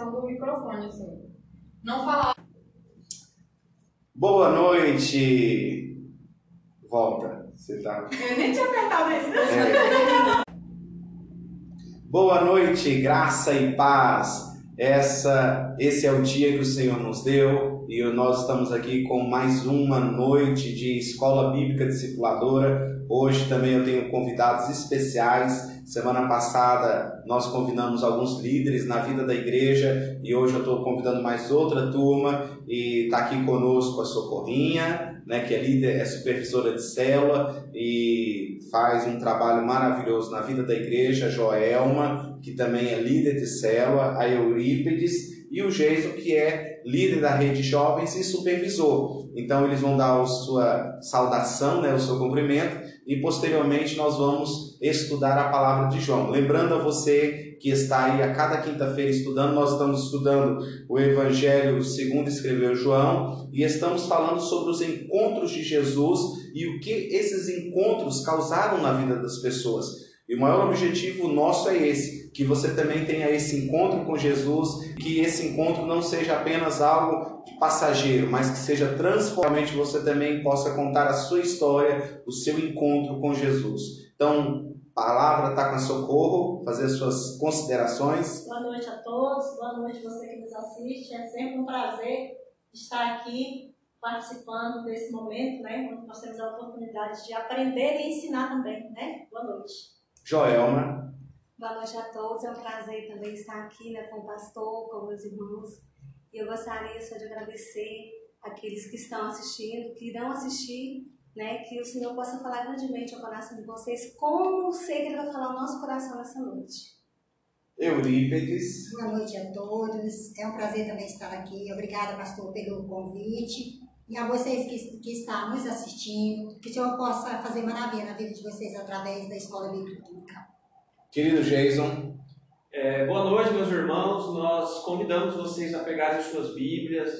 questão do microfone, assim. Não falar. Boa noite! Volta. Você tá. Eu nem tinha apertado esse. É. Boa noite, graça e paz. Essa, esse é o dia que o Senhor nos deu e nós estamos aqui com mais uma noite de escola bíblica discipuladora. Hoje também eu tenho convidados especiais. Semana passada nós convidamos alguns líderes na vida da igreja e hoje eu estou convidando mais outra turma e está aqui conosco a Socorrinha, né, que é líder, é supervisora de célula e faz um trabalho maravilhoso na vida da igreja, a Joelma, que também é líder de célula, a Eurípides e o Geiso, que é líder da rede jovens e supervisor. Então eles vão dar a sua saudação, né, o seu cumprimento e posteriormente nós vamos estudar a palavra de João. Lembrando a você que está aí a cada quinta-feira estudando, nós estamos estudando o Evangelho segundo escreveu João e estamos falando sobre os encontros de Jesus e o que esses encontros causaram na vida das pessoas. E o maior objetivo nosso é esse, que você também tenha esse encontro com Jesus, que esse encontro não seja apenas algo passageiro, mas que seja transformante, você também possa contar a sua história, o seu encontro com Jesus. Então, palavra está com socorro, fazer as suas considerações. Boa noite a todos, boa noite você que nos assiste. É sempre um prazer estar aqui participando desse momento, né? Nós temos a oportunidade de aprender e ensinar também, né? Boa noite. Joelma. Boa noite a todos, é um prazer também estar aqui né, com o pastor, com meus irmãos. E eu gostaria só de agradecer aqueles que estão assistindo, que irão assistir, né, que o Senhor possa falar grandemente ao coração de vocês, como sei que Ele vai falar ao nosso coração nessa noite. Eurípedes. Boa noite a todos, é um prazer também estar aqui. Obrigada, pastor, pelo convite. E a vocês que, que estão nos assistindo, que o Senhor possa fazer maravilha na vida de vocês através da Escola Bíblica. Querido Jason. É, boa noite, meus irmãos. Nós convidamos vocês a pegarem suas Bíblias,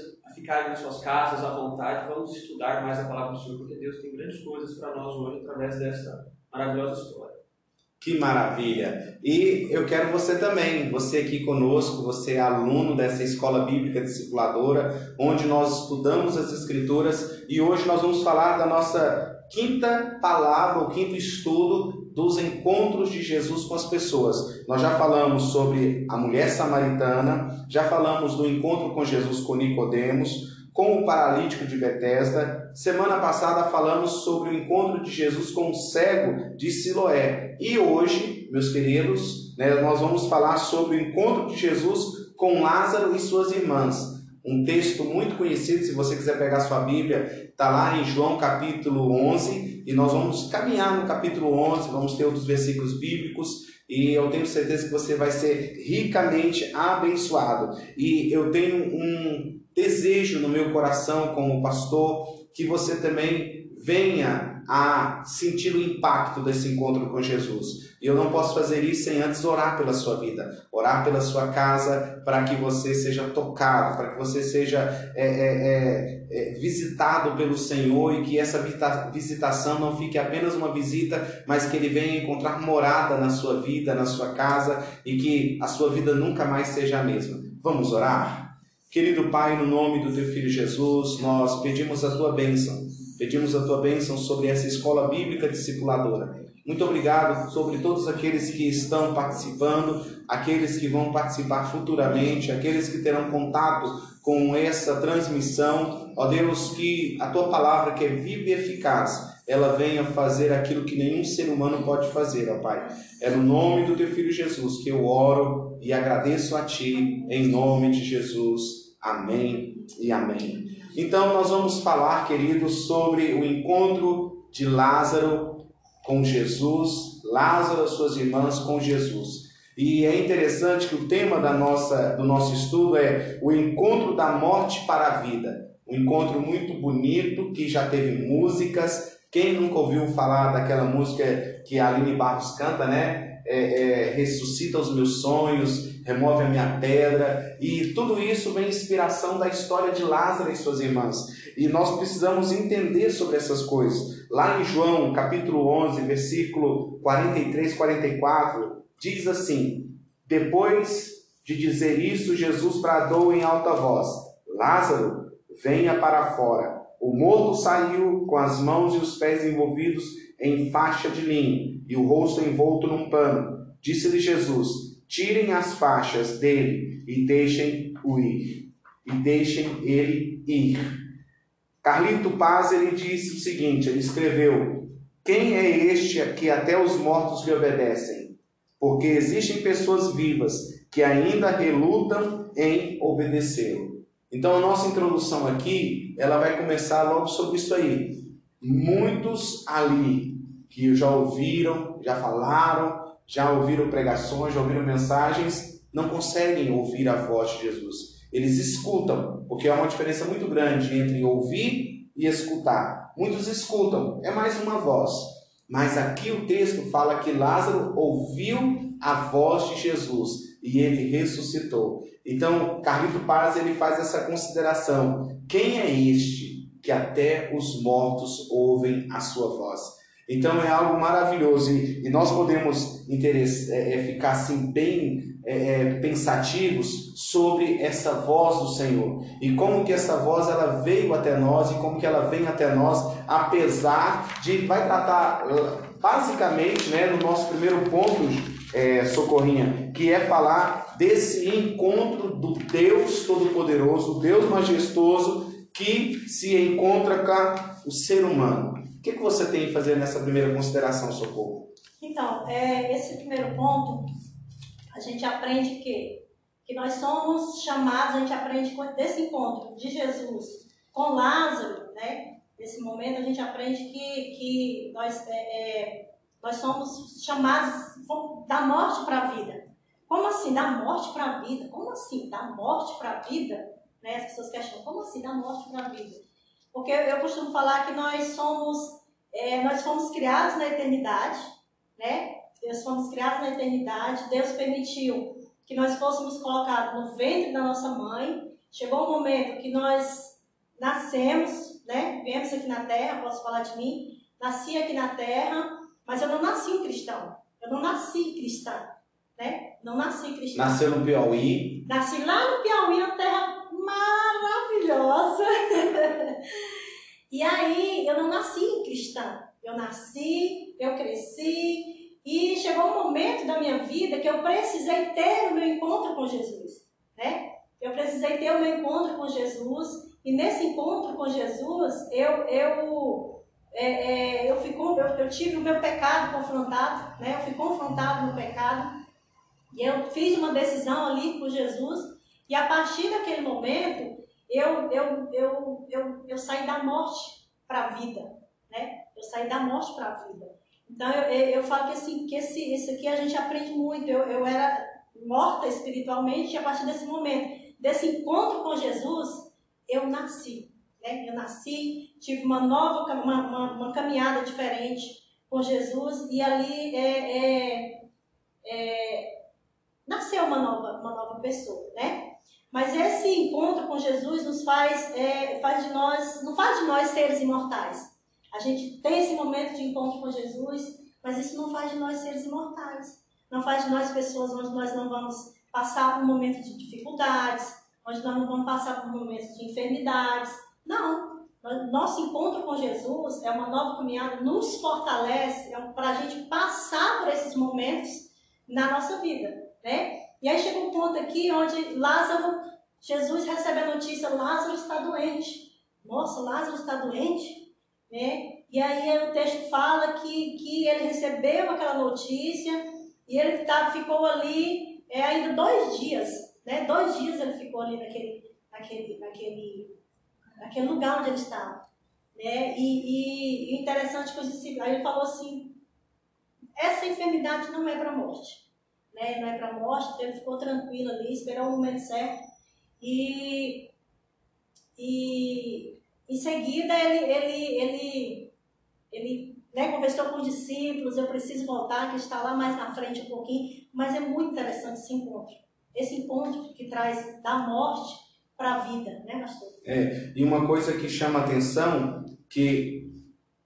ficarem nas suas casas à vontade. Vamos estudar mais a palavra do Senhor, porque Deus tem grandes coisas para nós hoje através dessa maravilhosa história. Que maravilha! E eu quero você também, você aqui conosco, você é aluno dessa escola bíblica discipuladora, onde nós estudamos as Escrituras e hoje nós vamos falar da nossa quinta palavra, o quinto estudo dos encontros de Jesus com as pessoas. Nós já falamos sobre a mulher samaritana, já falamos do encontro com Jesus com Nicodemos, com o paralítico de Betesda. Semana passada falamos sobre o encontro de Jesus com o cego de Siloé. E hoje, meus queridos, né, nós vamos falar sobre o encontro de Jesus com Lázaro e suas irmãs. Um texto muito conhecido, se você quiser pegar sua Bíblia, está lá em João capítulo 11, e nós vamos caminhar no capítulo 11, vamos ter outros versículos bíblicos, e eu tenho certeza que você vai ser ricamente abençoado. E eu tenho um desejo no meu coração como pastor que você também venha a sentir o impacto desse encontro com Jesus. E eu não posso fazer isso sem antes orar pela sua vida, orar pela sua casa, para que você seja tocado, para que você seja é, é, é, é visitado pelo Senhor e que essa visitação não fique apenas uma visita, mas que Ele venha encontrar morada na sua vida, na sua casa e que a sua vida nunca mais seja a mesma. Vamos orar? Querido Pai, no nome do Teu Filho Jesus, nós pedimos a Tua bênção Pedimos a tua bênção sobre essa escola bíblica discipuladora. Muito obrigado sobre todos aqueles que estão participando, aqueles que vão participar futuramente, aqueles que terão contato com essa transmissão. Ó Deus, que a tua palavra, que é viva e eficaz, ela venha fazer aquilo que nenhum ser humano pode fazer, ó Pai. É no nome do teu filho Jesus que eu oro e agradeço a ti, em nome de Jesus. Amém e amém. Então, nós vamos falar, queridos, sobre o encontro de Lázaro com Jesus, Lázaro e suas irmãs com Jesus. E é interessante que o tema da nossa, do nosso estudo é o encontro da morte para a vida. Um encontro muito bonito, que já teve músicas. Quem nunca ouviu falar daquela música que a Aline Barros canta, né? É, é, ressuscita os meus sonhos, remove a minha pedra, e tudo isso vem inspiração da história de Lázaro e suas irmãs. E nós precisamos entender sobre essas coisas. Lá em João, capítulo 11, versículo 43, 44, diz assim: Depois de dizer isso, Jesus bradou em alta voz: Lázaro, venha para fora. O morto saiu com as mãos e os pés envolvidos em faixa de linho e o rosto envolto num pano. Disse-lhe Jesus: Tirem as faixas dele e deixem-o ir. E deixem ele ir. Carlito Paz ele disse o seguinte: ele escreveu: Quem é este que até os mortos lhe obedecem? Porque existem pessoas vivas que ainda relutam em obedecê-lo. Então a nossa introdução aqui, ela vai começar logo sobre isso aí. Muitos ali que já ouviram, já falaram, já ouviram pregações, já ouviram mensagens, não conseguem ouvir a voz de Jesus. Eles escutam, porque há uma diferença muito grande entre ouvir e escutar. Muitos escutam, é mais uma voz. Mas aqui o texto fala que Lázaro ouviu a voz de Jesus e ele ressuscitou. Então, Carlito Paz ele faz essa consideração: quem é este que até os mortos ouvem a sua voz? Então é algo maravilhoso e, e nós podemos é, é, ficar assim bem é, é, pensativos sobre essa voz do Senhor e como que essa voz ela veio até nós e como que ela vem até nós apesar de vai tratar basicamente né no nosso primeiro ponto é, Socorrinha, que é falar desse encontro do Deus Todo-Poderoso, Deus Majestoso, que se encontra com o ser humano. O que, que você tem a fazer nessa primeira consideração, Socorro? Então, é, esse primeiro ponto, a gente aprende que, que nós somos chamados, a gente aprende desse encontro de Jesus com Lázaro, né? Nesse momento a gente aprende que, que nós é, é nós somos chamados da morte para a vida. Como assim? Da morte para a vida? Como assim? Da morte para a vida? Né? As pessoas questionam, como assim? Da morte para a vida? Porque eu costumo falar que nós somos, é, nós fomos criados na eternidade, né? Deus fomos criados na eternidade, Deus permitiu que nós fôssemos colocados no ventre da nossa mãe. Chegou um momento que nós nascemos, né? Viemos aqui na terra, posso falar de mim, nasci aqui na terra, mas eu não nasci um cristão. Eu não nasci cristã. Né? Não nasci cristã. Nasceu no Piauí? Nasci lá no Piauí, uma terra e aí, eu não nasci cristã. Eu nasci, eu cresci, e chegou um momento da minha vida que eu precisei ter o meu encontro com Jesus. Né? Eu precisei ter o meu encontro com Jesus, e nesse encontro com Jesus, eu, eu é, é, eu, fui, eu, eu, tive o meu pecado confrontado, né? eu fui confrontado no pecado, e eu fiz uma decisão ali com Jesus, e a partir daquele momento, eu, eu, eu, eu, eu saí da morte para a vida, né? Eu saí da morte para a vida. Então, eu, eu, eu, falo que, assim, que esse, esse aqui a gente aprende muito. Eu, eu era morta espiritualmente, e a partir desse momento, desse encontro com Jesus, eu nasci. Né? Eu nasci, tive uma nova uma, uma, uma caminhada diferente com Jesus e ali é, é, é, nasceu uma nova, uma nova pessoa, né? Mas esse encontro com Jesus nos faz, é, faz de nós, não faz de nós seres imortais. A gente tem esse momento de encontro com Jesus, mas isso não faz de nós seres imortais. Não faz de nós pessoas onde nós não vamos passar por um momento de dificuldades, onde nós não vamos passar por momentos de enfermidades, não. Nosso encontro com Jesus é uma nova caminhada, nos fortalece é para a gente passar por esses momentos na nossa vida, né? E aí chega um ponto aqui onde Lázaro, Jesus recebe a notícia, Lázaro está doente. Nossa, Lázaro está doente, né? E aí o texto fala que, que ele recebeu aquela notícia e ele tá, ficou ali é, ainda dois dias, né? Dois dias ele ficou ali naquele, naquele, naquele naquele lugar onde ele estava. Né? E, e, interessante que disse, aí ele falou assim, essa enfermidade não é para a morte. Né? Não é para morte, então ele ficou tranquilo ali, esperou o momento certo. E, e em seguida ele, ele, ele, ele né, conversou com os discípulos, eu preciso voltar, que está lá mais na frente um pouquinho, mas é muito interessante esse encontro. Esse encontro que traz da morte para a vida, né, pastor? É, e uma coisa que chama atenção, que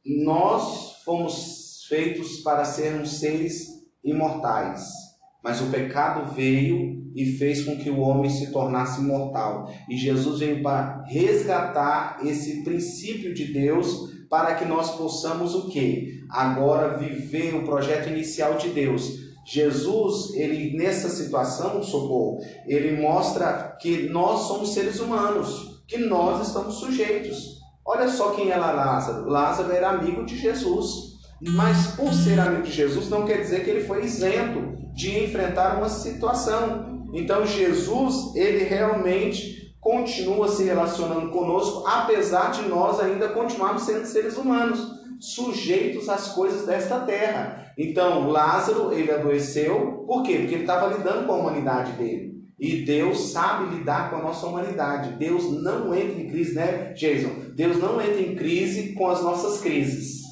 nós fomos feitos para sermos seres imortais, mas o pecado veio e fez com que o homem se tornasse mortal. E Jesus veio para resgatar esse princípio de Deus para que nós possamos o quê? Agora viver o projeto inicial de Deus. Jesus, ele nessa situação, socorro, ele mostra que nós somos seres humanos, que nós estamos sujeitos. Olha só quem era Lázaro. Lázaro era amigo de Jesus. Mas por ser amigo de Jesus não quer dizer que ele foi isento de enfrentar uma situação. Então Jesus, ele realmente continua se relacionando conosco, apesar de nós ainda continuarmos sendo seres humanos, sujeitos às coisas desta terra. Então Lázaro, ele adoeceu, por quê? Porque ele estava lidando com a humanidade dele. E Deus sabe lidar com a nossa humanidade. Deus não entra em crise, né, Jason? Deus não entra em crise com as nossas crises.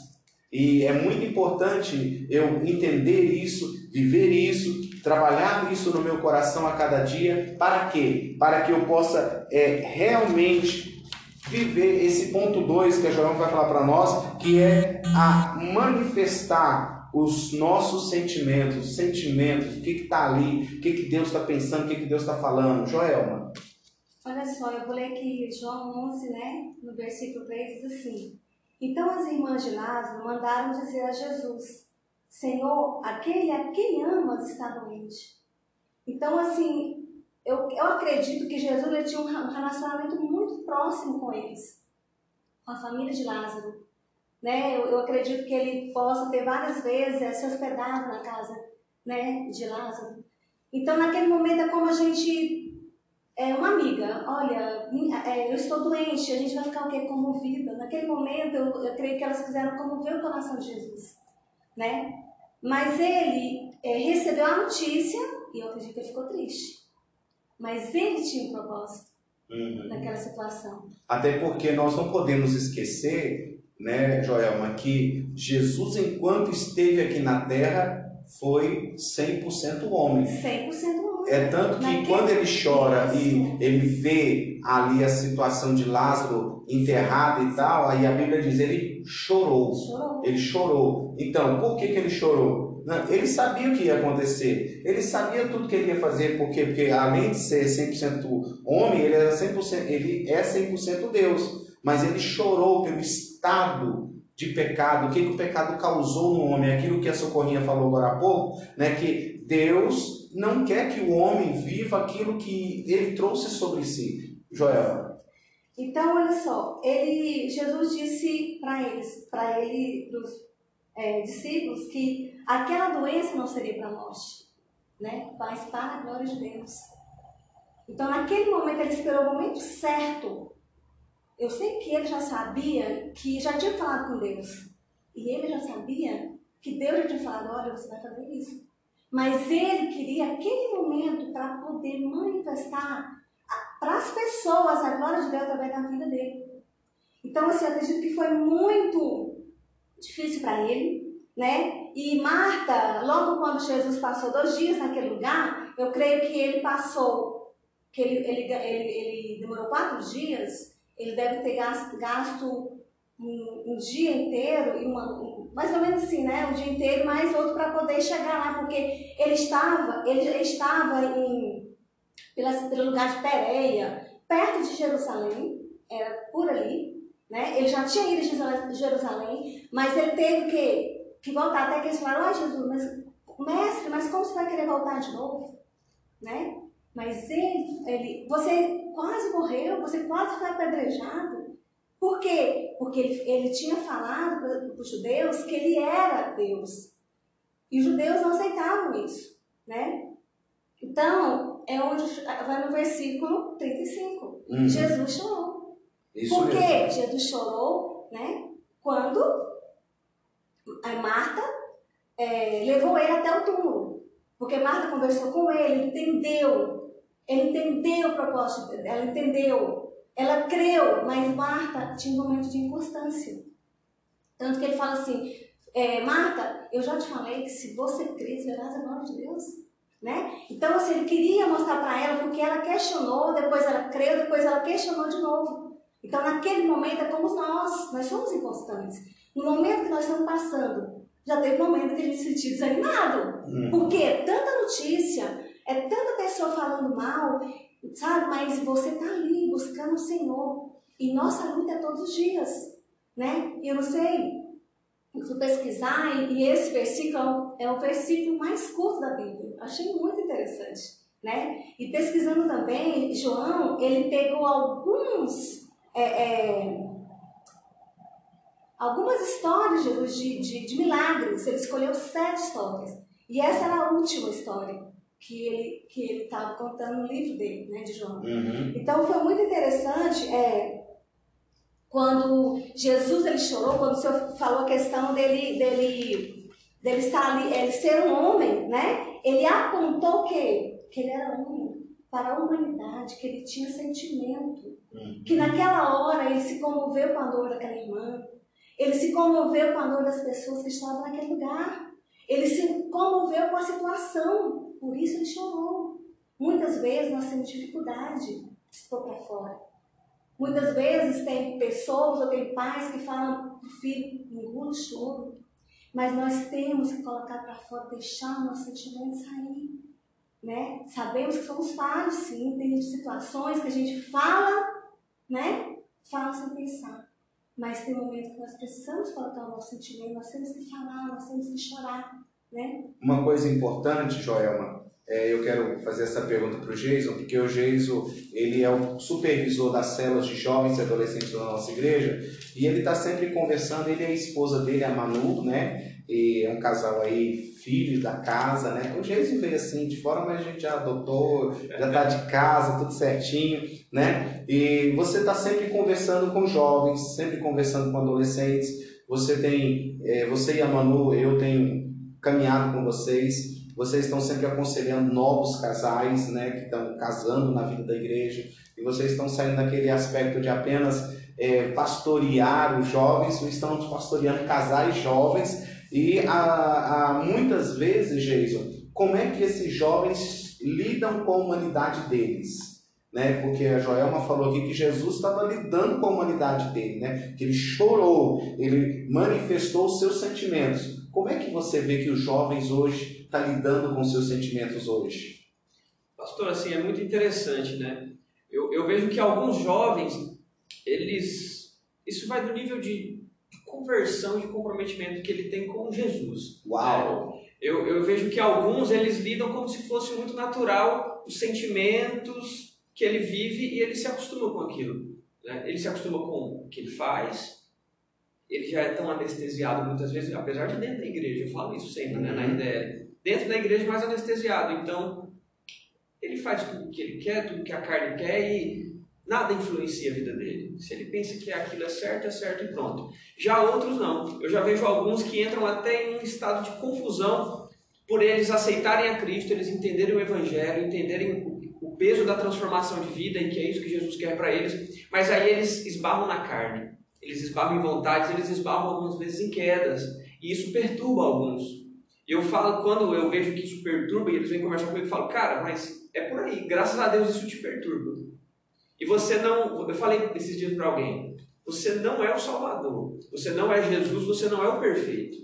E é muito importante eu entender isso, viver isso, trabalhar isso no meu coração a cada dia. Para quê? Para que eu possa é, realmente viver esse ponto 2 que a João vai falar para nós, que é a manifestar os nossos sentimentos, sentimentos, o que está ali, o que, que Deus está pensando, o que, que Deus está falando. Joelma. Olha só, eu vou ler aqui João 11, né? No versículo 3 diz assim: então as irmãs de Lázaro mandaram dizer a Jesus: Senhor, aquele a quem amas está doente. Então, assim, eu, eu acredito que Jesus ele tinha um relacionamento muito próximo com eles, com a família de Lázaro. Né? Eu, eu acredito que ele possa ter várias vezes se hospedado na casa né, de Lázaro. Então, naquele momento, é como a gente é, uma amiga, olha, é, eu estou doente, a gente vai ficar o quê? Comovida. Naquele momento, eu, eu creio que elas quiseram comover o coração de Jesus, né? Mas ele é, recebeu a notícia e eu acredito que ele ficou triste. Mas ele tinha um propósito uhum. naquela situação. Até porque nós não podemos esquecer, né, Joelma, que Jesus, enquanto esteve aqui na terra, foi 100% homem. 100% homem. É tanto que quando ele chora e ele vê ali a situação de Lázaro enterrado e tal, aí a Bíblia diz ele chorou. chorou. Ele chorou. Então, por que, que ele chorou? Ele sabia o que ia acontecer. Ele sabia tudo que ele ia fazer. Por quê? Porque além de ser 100% homem, ele, era 100%, ele é 100% Deus. Mas ele chorou pelo estado de pecado, o que, que o pecado causou no homem, aquilo que a Socorrinha falou agora há pouco, né, que Deus não quer que o homem viva aquilo que ele trouxe sobre si. Joel. Então, olha só, ele, Jesus disse para eles, para ele, dos é, discípulos, que aquela doença não seria para nós, né? mas para a glória de Deus. Então, naquele momento, ele esperou o momento certo. Eu sei que ele já sabia que já tinha falado com Deus. E ele já sabia que Deus já tinha falado: olha, você vai fazer isso. Mas ele queria aquele momento para poder manifestar para as pessoas a glória de Deus através da vida dele. Então, assim, eu acredito que foi muito difícil para ele, né? E Marta, logo quando Jesus passou dois dias naquele lugar, eu creio que ele passou, que ele, ele, ele, ele demorou quatro dias, ele deve ter gasto, gasto um, um dia inteiro e uma, um, mais ou menos assim, né? Um dia inteiro, mais outro para poder chegar lá, porque ele estava, ele estava em, pela, pelo lugar de Pereia, perto de Jerusalém, era por ali, né? Ele já tinha ido de Jerusalém, mas ele teve que, que voltar até que eles falaram, ah, Jesus, mas mestre, mas como você vai querer voltar de novo? Né? Mas ele, ele, você quase morreu, você quase foi apedrejado, por quê? Porque ele, ele tinha falado para os judeus que ele era Deus. E os judeus não aceitavam isso, né? Então, é onde vai no versículo 35. Uhum. Jesus chorou. Isso Por quê? Jesus chorou, né? Quando a Marta é, levou ele até o túmulo. Porque Marta conversou com ele, entendeu. Ele entendeu o propósito ela entendeu ela creu, mas Marta tinha um momento de inconstância. Tanto que ele fala assim: é, Marta, eu já te falei que se você crer, verás a glória de Deus. Né? Então, assim, ele queria mostrar para ela, porque ela questionou, depois ela creu, depois ela questionou de novo. Então, naquele momento, é como nós, nós somos inconstantes. No momento que nós estamos passando, já teve um momento que a gente se sentiu desanimado. Hum. Porque tanta notícia, É tanta pessoa falando mal, sabe? Mas você tá ali buscando o Senhor. E nossa luta é todos os dias, né? E eu não sei, eu fui pesquisar e, esse versículo é o versículo mais curto da Bíblia. Achei muito interessante, né? E pesquisando também, João, ele pegou alguns... É, é, algumas histórias de, de, de milagres. Ele escolheu sete histórias. E essa era a última história que ele que ele estava contando no livro dele, né, de João. Uhum. Então foi muito interessante é, quando Jesus ele chorou, quando o Senhor falou a questão dele dele dele estar ali, ele ser um homem, né? Ele apontou que que ele era homem para a humanidade, que ele tinha sentimento, Uhum. que naquela hora ele se comoveu com a dor daquela irmã, ele se comoveu com a dor das pessoas que estavam naquele lugar. Ele se comoveu com a situação, por isso ele chorou. Muitas vezes nós temos dificuldade de para fora. Muitas vezes tem pessoas ou tem pais que falam para o filho, engula o choro. Mas nós temos que colocar para fora, deixar o nosso sentimento sair. Né? Sabemos que somos falhos, sim. Tem situações que a gente fala, né? Fala sem pensar. Mas tem momentos que nós precisamos colocar o nosso sentimento, nós temos que falar, nós temos que chorar, Uma coisa importante, Joelma, é, eu quero fazer essa pergunta para o Jason, porque o Jason ele é o supervisor das células de jovens e adolescentes da nossa igreja e ele está sempre conversando. Ele e a esposa dele, a Manu, né? E é um casal aí, filhos da casa, né? O Jason veio assim de fora, mas a gente já adotou, já está de casa, tudo certinho, né? E você está sempre conversando com jovens, sempre conversando com adolescentes. Você tem, é, você e a Manu, eu tenho caminhado com vocês. Vocês estão sempre aconselhando novos casais, né, que estão casando na vida da igreja, e vocês estão saindo daquele aspecto de apenas é, pastorear os jovens, vocês estão pastoreando casais jovens, e a, a, muitas vezes, Jason, como é que esses jovens lidam com a humanidade deles? Né? Porque a Joelma falou aqui que Jesus estava lidando com a humanidade dele, né? que ele chorou, ele manifestou os seus sentimentos. Como é que você vê que os jovens hoje estão lidando com seus sentimentos hoje? Pastor, assim, é muito interessante, né? Eu, eu vejo que alguns jovens, eles... Isso vai do nível de conversão, de comprometimento que ele tem com Jesus. Uau! Eu, eu vejo que alguns, eles lidam como se fosse muito natural os sentimentos que ele vive e ele se acostuma com aquilo. Né? Ele se acostuma com o que ele faz, ele já é tão anestesiado muitas vezes, apesar de dentro da igreja, eu falo isso sempre, né, na ideia. Dentro da igreja, mais anestesiado. Então, ele faz tudo o que ele quer, tudo que a carne quer e nada influencia a vida dele. Se ele pensa que aquilo é certo, é certo e pronto. Já outros não. Eu já vejo alguns que entram até em um estado de confusão por eles aceitarem a Cristo, eles entenderem o Evangelho, entenderem o peso da transformação de vida e que é isso que Jesus quer para eles, mas aí eles esbarram na carne, eles esbarram em vontades, eles esbarram algumas vezes em quedas, e isso perturba alguns. E eu falo, quando eu vejo que isso perturba, e eles vêm conversar comigo, eu falo, cara, mas é por aí, graças a Deus isso te perturba. E você não, eu falei esses dias para alguém, você não é o Salvador, você não é Jesus, você não é o perfeito.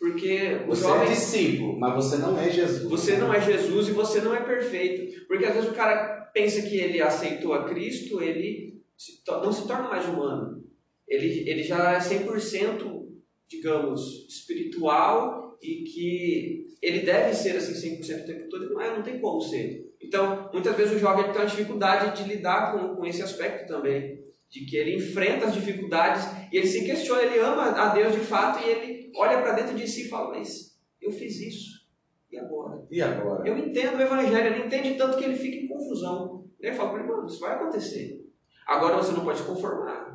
Porque Você jovem. é discípulo, mas você não é Jesus. Você não é Jesus e você não é perfeito. Porque às vezes o cara pensa que ele aceitou a Cristo, ele não se torna mais humano. Ele, ele já é 100%, digamos, espiritual e que ele deve ser assim 100% o tempo todo. Não é, não tem como ser. Então, muitas vezes o jovem tem uma dificuldade de lidar com, com esse aspecto também. De que ele enfrenta as dificuldades e ele se questiona, ele ama a Deus de fato e ele olha para dentro de si e fala: Mas eu fiz isso, e agora? E agora? Eu entendo o evangelho, ele entende tanto que ele fica em confusão. Ele fala para ele, mano, isso vai acontecer. Agora você não pode se conformar.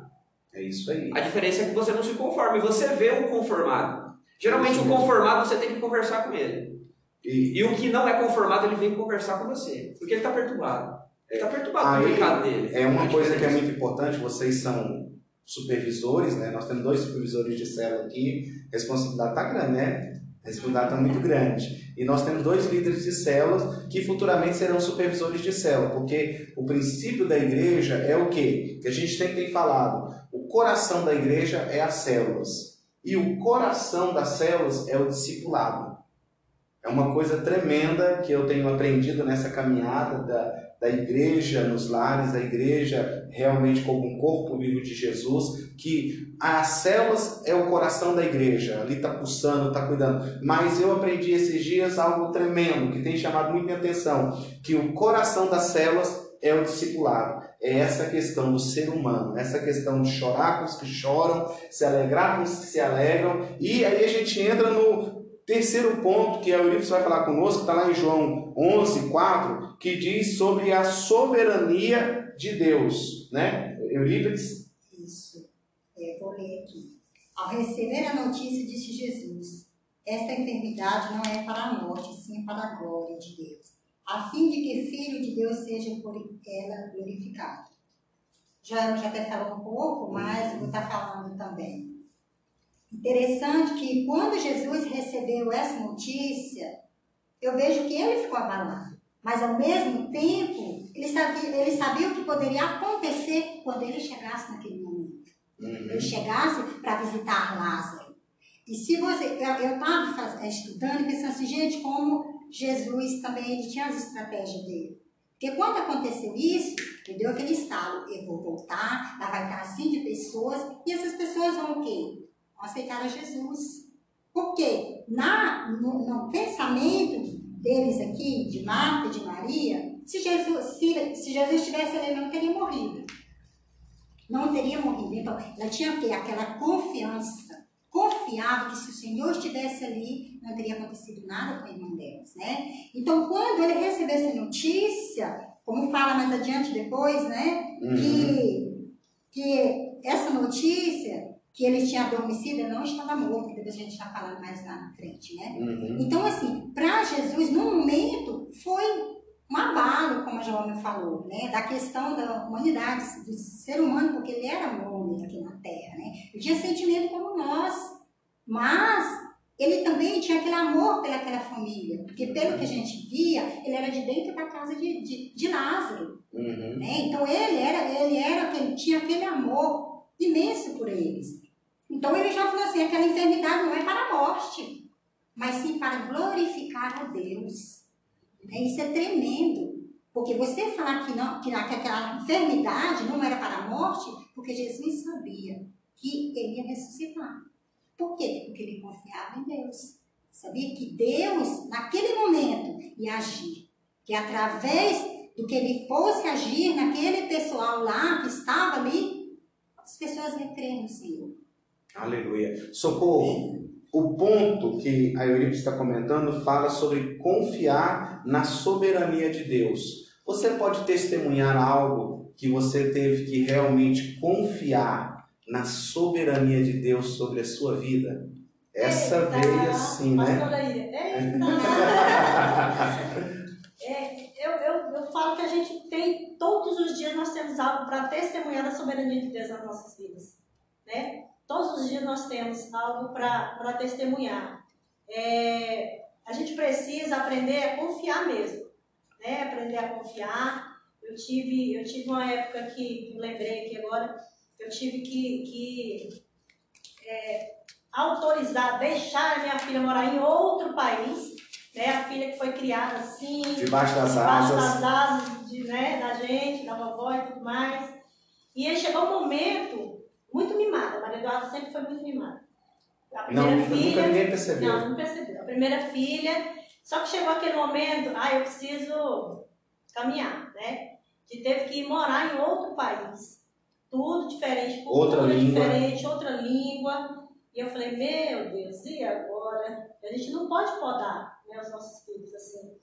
É isso aí. A diferença é que você não se conforma e você vê o conformado. Geralmente Isso o conformado você tem que conversar com ele. E E o que não é conformado, ele vem conversar com você. Porque ele está perturbado. Ele está perturbado com Aí, o pecado dele. é uma A coisa que é muito importante, vocês são supervisores, né? Nós temos dois supervisores de célula aqui, a responsabilidade está grande, né? A responsabilidade está muito grande. E nós temos dois líderes de células que futuramente serão supervisores de célula, porque o princípio da igreja é o quê? Que a gente sempre tem falado. O coração da igreja é as células. E o coração das células é o discipulado. É uma coisa tremenda que eu tenho aprendido nessa caminhada da, da igreja nos lares, da igreja realmente como um corpo vivo de Jesus, que as células é o coração da igreja, ali está pulsando, está cuidando. Mas eu aprendi esses dias algo tremendo que tem chamado muito minha atenção, que o coração das células é o discipulado. É essa questão do ser humano, essa questão de chorar com os que choram, se alegrar com os que se alegram. E aí a gente entra no Terceiro ponto que a Eurípides vai falar conosco, está lá em João 11, 4, que diz sobre a soberania de Deus. Né? Eurípides? Isso. É, vou ler aqui. Ao receber a notícia, disse Jesus: Esta enfermidade não é para a morte, sim para a glória de Deus, a fim de que Filho de Deus seja por ela glorificado. Já, já até falou um pouco, mas vou estar falando também. Interessante que quando Jesus recebeu essa notícia, eu vejo que ele ficou abalado. Mas ao mesmo tempo, ele sabia, ele sabia o que poderia acontecer quando ele chegasse naquele momento. Uhum. Ele chegasse para visitar Lázaro. E se você. Eu estava estudando e pensando assim, gente, como Jesus também ele tinha as estratégias dele. Porque quando aconteceu isso, ele deu aquele estalo, eu vou voltar, lá vai estar assim de pessoas, e essas pessoas vão o quê? Aceitar a Jesus. Porque na, no, no, pensamento deles aqui, de Marta e de Maria, se Jesus, se, se Jesus estivesse ali, não teria morrido. Não teria morrido. Então, ela tinha que aquela confiança. Confiava que se o Senhor estivesse ali, não teria acontecido nada com o irmão deles, né? Então, quando ele recebeu essa notícia, como fala mais adiante depois, né? Uhum. Que, que essa notícia que ele tinha adormecido, não estava morto, depois a gente está falando mais lá na frente, né? Uhum. Então, assim, para Jesus, no momento, foi um abalo, como a Joana falou, né? Da questão da humanidade, do ser humano, porque ele era um homem aqui na Terra, né? Ele tinha sentimento como nós, mas ele também tinha aquele amor pelaquela família, porque pelo que a gente via, ele era de dentro da casa de, de, de Lázaro, uhum. né? Então, ele era, ele era, ele tinha aquele amor imenso por eles. Então ele já falou assim: aquela enfermidade não é para a morte, mas sim para glorificar a Deus. É, isso é tremendo. Porque você falar que, não, que aquela enfermidade não era para a morte, porque Jesus sabia que ele ia ressuscitar. Por quê? Porque ele confiava em Deus. Sabia que Deus, naquele momento, ia agir. Que através do que ele fosse agir naquele pessoal lá que estava ali, as pessoas iam crer no Senhor. Aleluia. Socorro. O ponto que a Eurípides está comentando fala sobre confiar na soberania de Deus. Você pode testemunhar algo que você teve que realmente confiar na soberania de Deus sobre a sua vida? Essa Eita, veio assim, né? é, eu, eu, eu falo que a gente tem, todos os dias nós temos algo para testemunhar da soberania de Deus nas nossas vidas. Né? Todos os dias nós temos algo para testemunhar. É, a gente precisa aprender a confiar mesmo, né? Aprender a confiar. Eu tive, eu tive uma época que, lembrei aqui agora, eu tive que, que é, autorizar, deixar a minha filha morar em outro país, né? A filha que foi criada assim, debaixo das debaixo asas, das asas de, né, da gente, da vovó e tudo mais. E aí chegou um momento muito mimada. A Maria Eduarda sempre foi muito mimada. A primeira não, filha. Nunca ninguém percebeu. Não, não percebeu. A primeira filha. Só que chegou aquele momento, ah, eu preciso caminhar, né? De teve que ir morar em outro país. Tudo diferente, outra diferente, outra língua. E eu falei, meu Deus, e agora? A gente não pode podar né, os nossos filhos assim.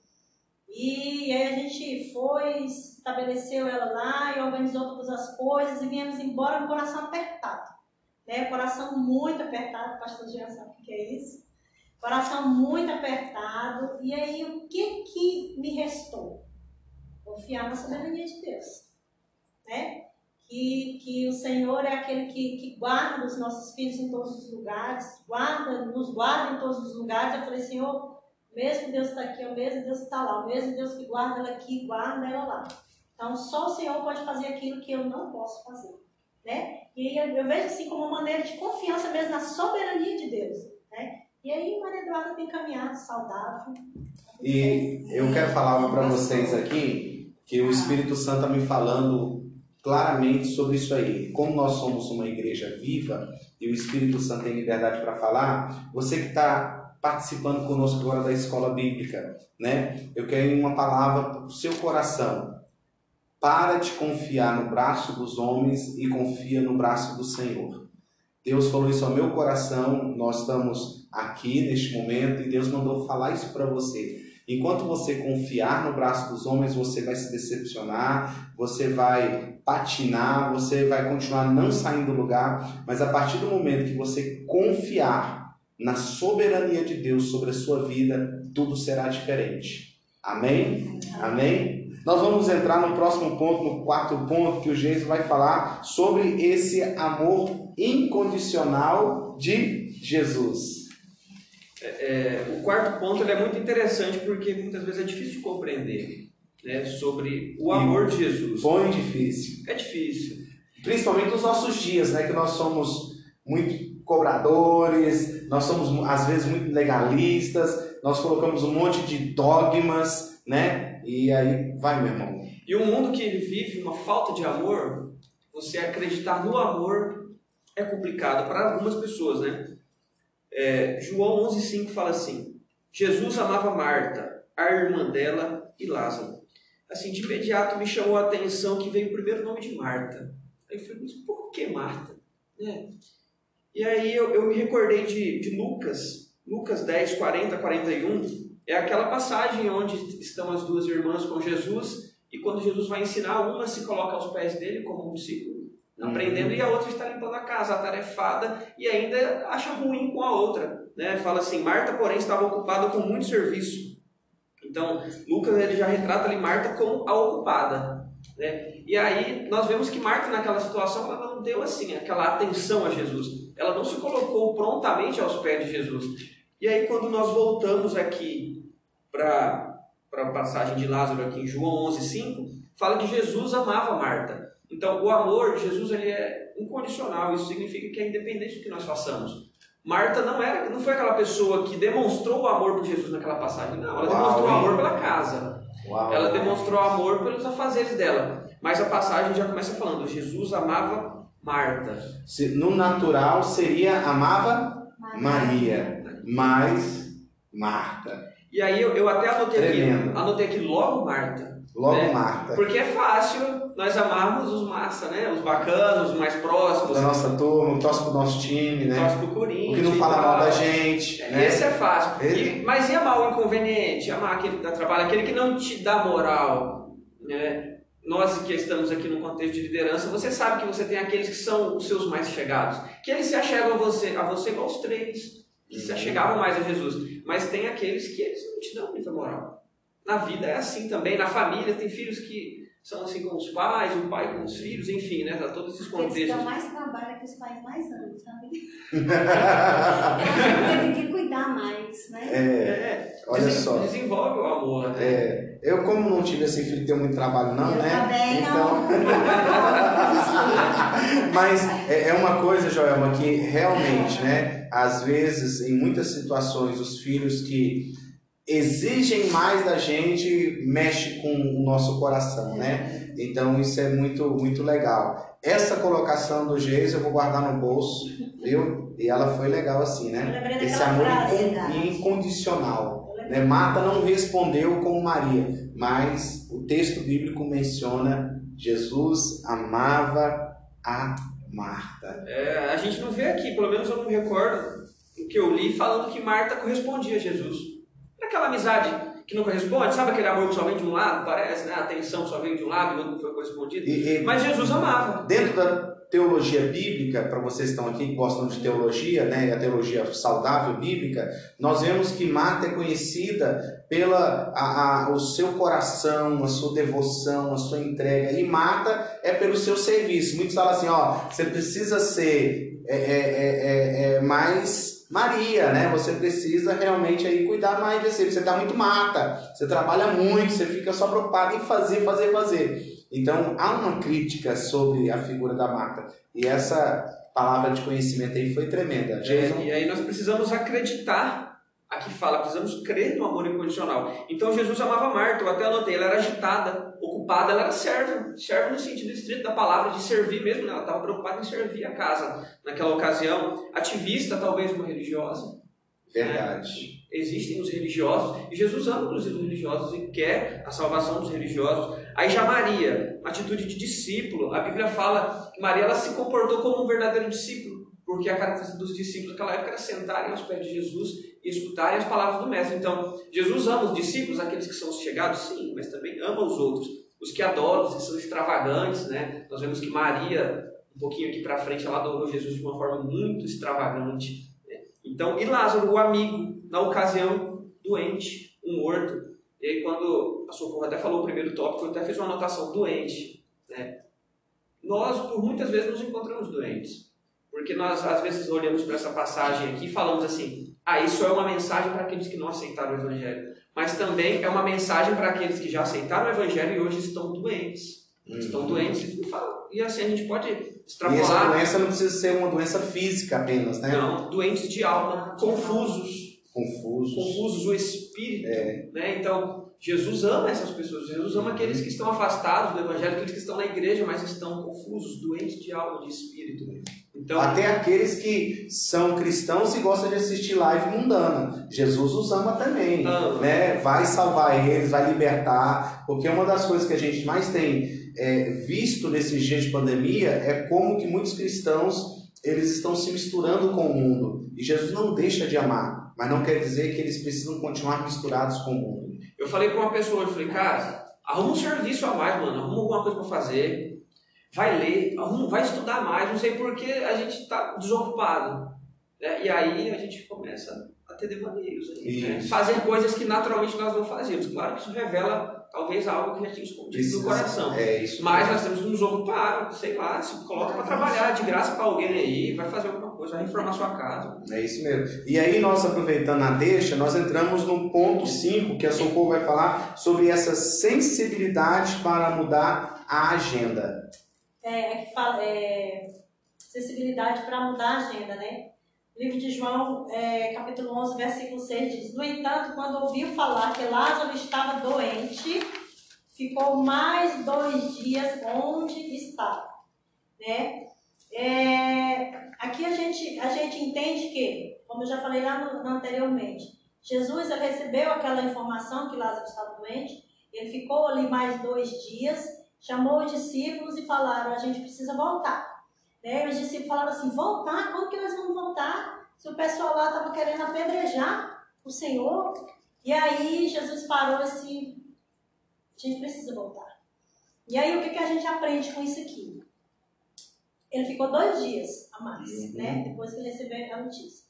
E aí a gente foi, estabeleceu ela lá e organizou todas as coisas e viemos embora com o coração apertado. Né? Coração muito apertado, pastor Jean sabe o que é isso. Coração muito apertado. E aí o que que me restou? Confiar na soberania de Deus. Né? Que, que o Senhor é aquele que, que guarda os nossos filhos em todos os lugares, guarda, nos guarda em todos os lugares. Eu falei, Senhor, mesmo Deus está aqui, o mesmo Deus está lá, o mesmo Deus que guarda ela aqui, guarda ela lá. Então, só o Senhor pode fazer aquilo que eu não posso fazer. Né? E eu, vejo assim como uma maneira de confiança mesmo na soberania de Deus. Né? E aí, Maria Eduarda tem caminhado saudável. E eu quero falar algo para vocês aqui, que o Espírito Santo está me falando claramente sobre isso aí. Como nós somos uma igreja viva e o Espírito Santo tem liberdade para falar, você que está participando conosco agora da escola bíblica, né? Eu quero uma palavra para o seu coração. Para de confiar no braço dos homens e confia no braço do Senhor. Deus falou isso ao meu coração, nós estamos aqui neste momento e Deus mandou falar isso para você. Enquanto você confiar no braço dos homens, você vai se decepcionar, você vai patinar, você vai continuar não saindo do lugar, mas a partir do momento que você confiar na soberania de Deus sobre a sua vida, tudo será diferente. Amém? Amém? Nós vamos entrar no próximo ponto, no quarto ponto, que o Geiso vai falar sobre esse amor incondicional de Jesus. É, o quarto ponto ele é muito interessante porque muitas vezes é difícil de compreender né, sobre o amor de Jesus. Põe difícil. É difícil. Principalmente nos nossos dias, né? Que nós somos muito cobradores, nós somos às vezes muito legalistas, nós colocamos um monte de dogmas, né? E aí vai, meu irmão. E o mundo que ele vive, uma falta de amor, você acreditar no amor é complicado para algumas pessoas, né? É, João 11,5 fala assim: Jesus amava Marta, a irmã dela e Lázaro. Assim, de imediato me chamou a atenção que veio o primeiro nome de Marta. Aí eu falei, mas por que Marta? Né? E aí eu, eu me recordei de, de Lucas, Lucas 10, 40, 41. É aquela passagem onde estão as duas irmãs com Jesus e quando Jesus vai ensinar, uma se coloca aos pés dele como um discípulo, aprendendo, e a outra está limpando a casa, atarefada, e ainda acha ruim com a outra. Né? Fala assim, Marta, porém, estava ocupada com muito serviço. Então, Lucas ele já retrata ali Marta como a ocupada. Né? E aí nós vemos que Marta, naquela situação, ela não deu assim aquela atenção a Jesus. Ela não se colocou prontamente aos pés de Jesus. E aí, quando nós voltamos aqui para a passagem de Lázaro aqui em João 11,5, fala que Jesus amava Marta. Então, o amor de Jesus ele é incondicional. Isso significa que é independente do que nós façamos. Marta não era, não foi aquela pessoa que demonstrou o amor por Jesus naquela passagem. Não, ela Uau, demonstrou hein? amor pela casa. Uau. Ela demonstrou amor pelos afazeres dela. Mas a passagem já começa falando: Jesus amava Marta. Se- No natural seria amava Maria, mas Marta. E aí eu, eu até anotei Tremendo. aqui, anotei aqui logo Marta. Logo né? Marta. Porque é fácil nós amarmos os massa, né? Os bacanos, os mais próximos. Da nossa turma, torce pro nosso time, né? Torce pro O Corinthians. que não fala mal da gente, né? Esse é fácil. Ele- E- mas e amar o inconveniente? Amar aquele que dá trabalho, aquele que não te dá moral, né? Nós que estamos aqui no contexto de liderança, você sabe que você tem aqueles que são os seus mais chegados, que eles se achegam a você, a você igual os três, que se achegavam mais a Jesus. Mas tem aqueles que eles não te dão muita moral. Na vida é assim também, na família tem filhos que são assim com os pais, o pai com os filhos, enfim, né? Tá todos esses Eles contextos. dão mais trabalho que os pais mais amam, sabe? é, Tem que cuidar mais, né? É, olha desen- só. Desenvolve o amor. né? É, eu como não tive esse filho, tenho muito trabalho não, Eu né? também então, não. Mas é é uma coisa, Joelma, que realmente, né? Às vezes, em muitas situações, os filhos que exigem mais da gente mexe com o nosso coração, né? Então isso é muito muito legal. Essa colocação do Geis eu vou guardar no bolso, viu? E ela foi legal assim, né? Esse amor incondicional. Né? Marta não respondeu como Maria, mas o texto bíblico menciona Jesus amava a Marta. É, a gente não vê aqui, pelo menos eu não me recordo o que eu li falando que Marta correspondia a Jesus. Era aquela amizade que não corresponde, sabe aquele amor que só vem de um lado, parece, né? A atenção só vem de um lado e o outro não foi correspondido. E, e Mas Jesus amava. dentro da teologia bíblica, para vocês que estão aqui que gostam de teologia, né, a teologia saudável bíblica, nós vemos que Marta é conhecida pela a, a- o seu coração, a sua devoção, a sua entrega, e Marta é pelo seu serviço. Muitos falam assim, ó, você precisa ser é, é, é, é, é, mais Maria, né? Você precisa realmente aí cuidar mais de você. Você está muito Marta, você trabalha muito, você fica só preocupado em fazer, fazer, fazer. Então há uma crítica sobre a figura da Marta. E essa palavra de conhecimento aí foi tremenda. Jason? É, e aí nós precisamos acreditar. Aqui fala, precisamos crer no amor incondicional. Então Jesus amava Marta, eu até anotei, ela era agitada, ocupada, ela era serva. Serva no sentido estrito da palavra, de servir mesmo, né? ela estava preocupada em servir a casa naquela ocasião. Ativista, talvez uma religiosa. Verdade. Existem os religiosos, e Jesus ama inclusive os religiosos e quer a salvação dos religiosos. Aí já Maria, atitude de discípulo, a Bíblia fala que Maria ela se comportou como um verdadeiro discípulo, porque a característica dos discípulos naquela época era sentarem aos pés de Jesus e escutarem as palavras do Mestre. Então, Jesus ama os discípulos, aqueles que são chegados, sim, mas também ama os outros, os que adoram, os que são extravagantes, né? Nós vemos que Maria, um pouquinho aqui para frente, ela adorou Jesus de uma forma muito extravagante. Né? Então, e Lázaro, o amigo, na ocasião, doente, um morto. E aí, quando a Socorro até falou o primeiro tópico, eu até fiz uma anotação: doente. Né? Nós, por muitas vezes, nos encontramos doentes. Porque nós, às vezes, olhamos para essa passagem aqui e falamos assim: ah, isso é uma mensagem para aqueles que não aceitaram o Evangelho. Mas também é uma mensagem para aqueles que já aceitaram o Evangelho e hoje estão doentes. Uhum. Estão doentes e. E assim a gente pode E essa extrapolar. doença não precisa ser uma doença física apenas, né? Não, doentes de alma, confusos, Confusos. confusos o espírito. Né? Então, Jesus ama essas pessoas. Jesus ama aqueles que estão afastados do Evangelho, aqueles que estão na igreja, mas estão confusos, doentes de alma, de espírito. Então, Até aqueles que são cristãos e gostam de assistir live mundana. Jesus os ama também. Ama. Né? Vai salvar eles, vai libertar. Porque uma das coisas que a gente mais tem é, visto nesses dias de pandemia é como que muitos cristãos eles estão se misturando com o mundo. E Jesus não deixa de amar. Mas não quer dizer que eles precisam continuar misturados com o mundo. eu falei com uma pessoa, eu falei, cara, arruma um serviço a mais, mano, arruma alguma coisa para fazer, vai ler, arruma, vai estudar mais, não sei porque a gente está desocupado. né? E aí a gente começa a ter devaneios, aí, né? Isso. fazer coisas que naturalmente nós não fazíamos. Claro que isso revela talvez algo que já tinha escondido Precisa- no coração. É isso. Mas nós temos que nos ocupar, sei lá, se coloca para trabalhar de graça para alguém aí, vai fazer alguma coisa, vai reformar sua casa. É isso mesmo. E aí, nós aproveitando a deixa, nós entramos no ponto 5, que a Socorro vai falar sobre essa sensibilidade para mudar a agenda. é, é que fala, é, sensibilidade para mudar a agenda, né? O livro de João, é, capítulo 11, versículo 6 diz: No entanto, quando ouviu falar que Lázaro estava doente, ficou mais dois dias onde estava, né? É, aqui a gente, a gente entende que, como eu já falei lá no- anteriormente, Jesus recebeu aquela informação que Lázaro estava doente, ele ficou ali mais dois dias, chamou os discípulos e falaram: a gente precisa voltar. Né? E os discípulos falaram assim: voltar? Como que nós vamos voltar? Se o pessoal lá estava querendo apedrejar o Senhor. E aí Jesus parou assim: a gente precisa voltar. E aí o que, que a gente aprende com isso aqui? Ele ficou dois dias a mais, Uhum. né? Depois que ele recebeu a notícia.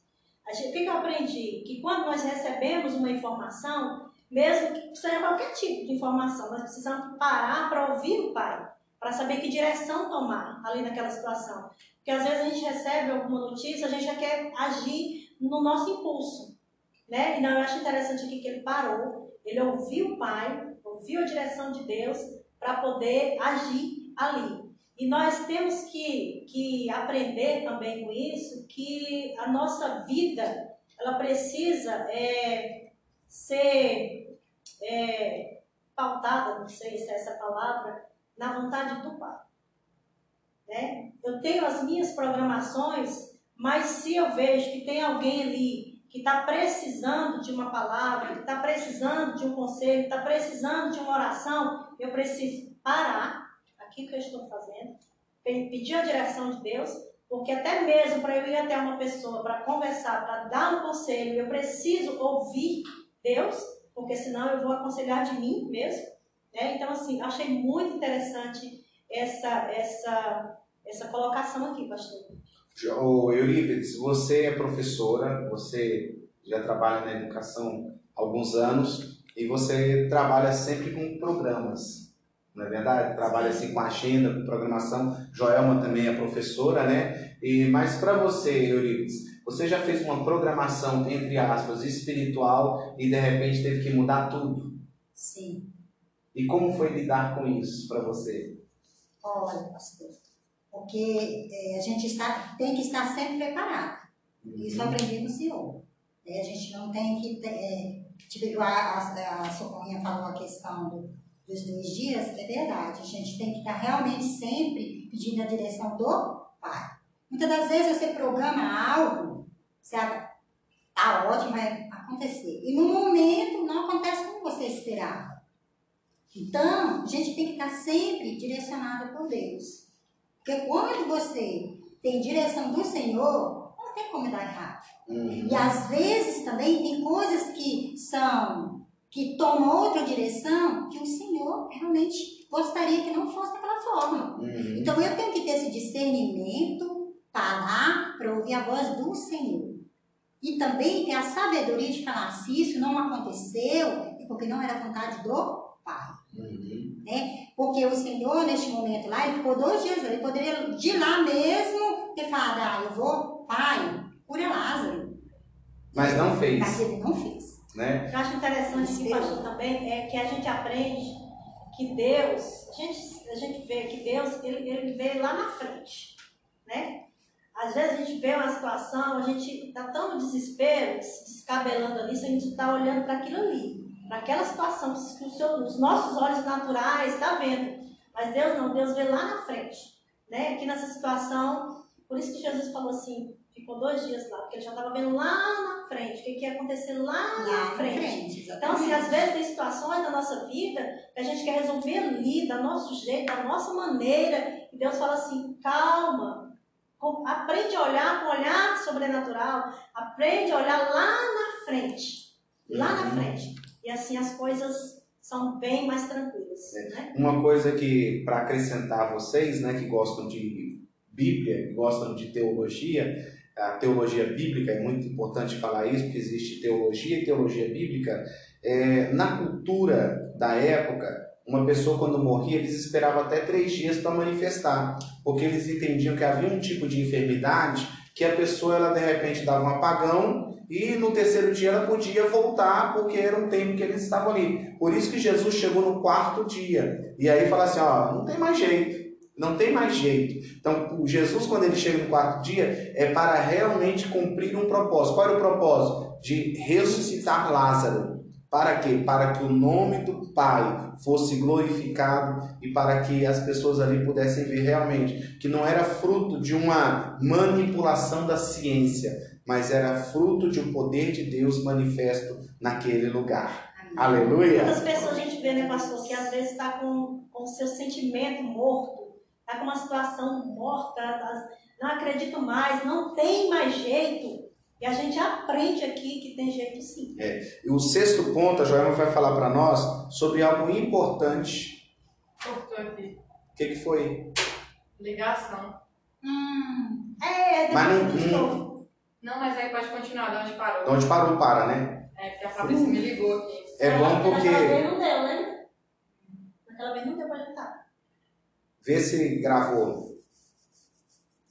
O que, eu aprendi? Que quando nós recebemos uma informação, mesmo que seja qualquer tipo de informação, nós precisamos parar para ouvir o Pai, para saber que direção tomar ali naquela situação. Porque às vezes a gente recebe alguma notícia, a gente já quer agir no nosso impulso. Né? E não, eu acho interessante aqui que ele parou, ele ouviu o Pai, ouviu a direção de Deus para poder agir ali. E nós temos que, que aprender também com isso que a nossa vida ela precisa é, ser é, pautada, não sei se é essa palavra, na vontade do Pai. Né? Eu tenho as minhas programações, mas se eu vejo que tem alguém ali que está precisando de uma palavra, que está precisando de um conselho, está precisando de uma oração, eu preciso parar aquilo que eu estou fazendo, pe- pedir a direção de Deus, porque até mesmo para eu ir até uma pessoa para conversar, para dar um conselho, eu preciso ouvir Deus, porque senão eu vou aconselhar de mim mesmo. Né? Então, assim, achei muito interessante essa, essa, essa colocação aqui, pastor. Ô, Eurípides, você é professora, você já trabalha na educação há alguns anos e você trabalha sempre com programas, não é verdade? Trabalha assim com agenda, com programação. Joelma também é professora, né? E, mas para você, Eurípides, você já fez uma programação, entre aspas, espiritual e de repente teve que mudar tudo? Sim. E como foi lidar com isso para você? Olha, pastor, Porque é, a gente está, tem que estar sempre preparado. Isso eu Uhum. aprendi no Senhor. né? a gente não tem que. É, tipo, a, a, a Socorrinha falou a questão do- dos dois dias, é verdade. A gente tem que estar realmente sempre pedindo a direção do Pai. Muitas das vezes você programa algo, acha, tá ótimo, vai acontecer. E no momento não acontece como você esperava. Então, a gente tem que estar sempre direcionado por Deus. Porque quando você tem direção do Senhor, não tem como dar errado. Uhum. E às vezes também tem coisas que são, que tomam outra direção que o Senhor realmente gostaria que não fosse daquela forma. Uhum. Então eu tenho que ter esse discernimento, parar para ouvir a voz do Senhor. E também ter a sabedoria de falar, se isso não aconteceu, é porque não era vontade do Pai. Uhum. Porque o Senhor, neste momento lá, ele ficou dois dias. Ele poderia, de lá mesmo, ter falado, ah, eu vou, Pai, cura Lázaro. Mas não Mas fez, ele não fez. Né? Eu acho interessante que pastor também é que a gente aprende que Deus, a gente, a gente vê que Deus, ele, ele vê lá na frente, né? Às vezes a gente vê uma situação, a gente está tão no desespero, se descabelando ali, se a gente está olhando para aquilo ali, para aquela situação que os, seu- os nossos olhos naturais estão vendo. Mas Deus não, Deus vê lá na frente, né? Aqui nessa situação, por isso que Jesus falou assim, ficou dois dias lá, porque ele já estava vendo lá na frente, o que, que ia acontecer lá Lá na na frente. frente, Então, assim, às vezes tem situações da nossa vida que a gente quer resolver ali, da nosso jeito, da nossa maneira, e Deus fala assim: calma, aprende a olhar com um olhar sobrenatural, aprende a olhar lá na frente, lá na Uhum. frente. E assim as coisas são bem mais tranquilas, né? Uma coisa que, para acrescentar a vocês, né, que gostam de Bíblia, que gostam de teologia, a teologia bíblica, é muito importante falar isso, porque existe teologia e teologia bíblica. É, na cultura da época, uma pessoa quando morria, eles esperavam até três dias para manifestar, porque eles entendiam que havia um tipo de enfermidade que a pessoa, ela de repente dava um apagão e no terceiro dia ela podia voltar, porque era um tempo que eles estavam ali. Por isso que Jesus chegou no quarto dia. E aí fala assim, ó, não tem mais jeito. Não tem mais jeito. Então, Jesus, quando ele chega no quarto dia, é para realmente cumprir um propósito. Qual era o propósito? De ressuscitar Lázaro. Para quê? Para que o nome do Pai fosse glorificado e para que as pessoas ali pudessem ver realmente que não era fruto de uma manipulação da ciência, mas era fruto de um poder de Deus manifesto naquele lugar. Aleluia! Muitas pessoas a gente vê, né, pastor, que às vezes está com, com o seu sentimento morto, está com uma situação morta, tá- não acredito mais, não tem mais jeito. E a gente aprende aqui que tem jeito sim. E o sexto ponto, a Joelma vai falar para nós sobre algo importante. Cortou aqui. O que, que foi? Ligação. Hum, É, Mas não- depois de não- mas aí pode continuar de onde parou. De onde parou, para, né? É, porque a Fabrícia me ligou aqui. É bom porque. Naquela vez não deu, né? Naquela vez não deu pra ajudar. Vê se gravou.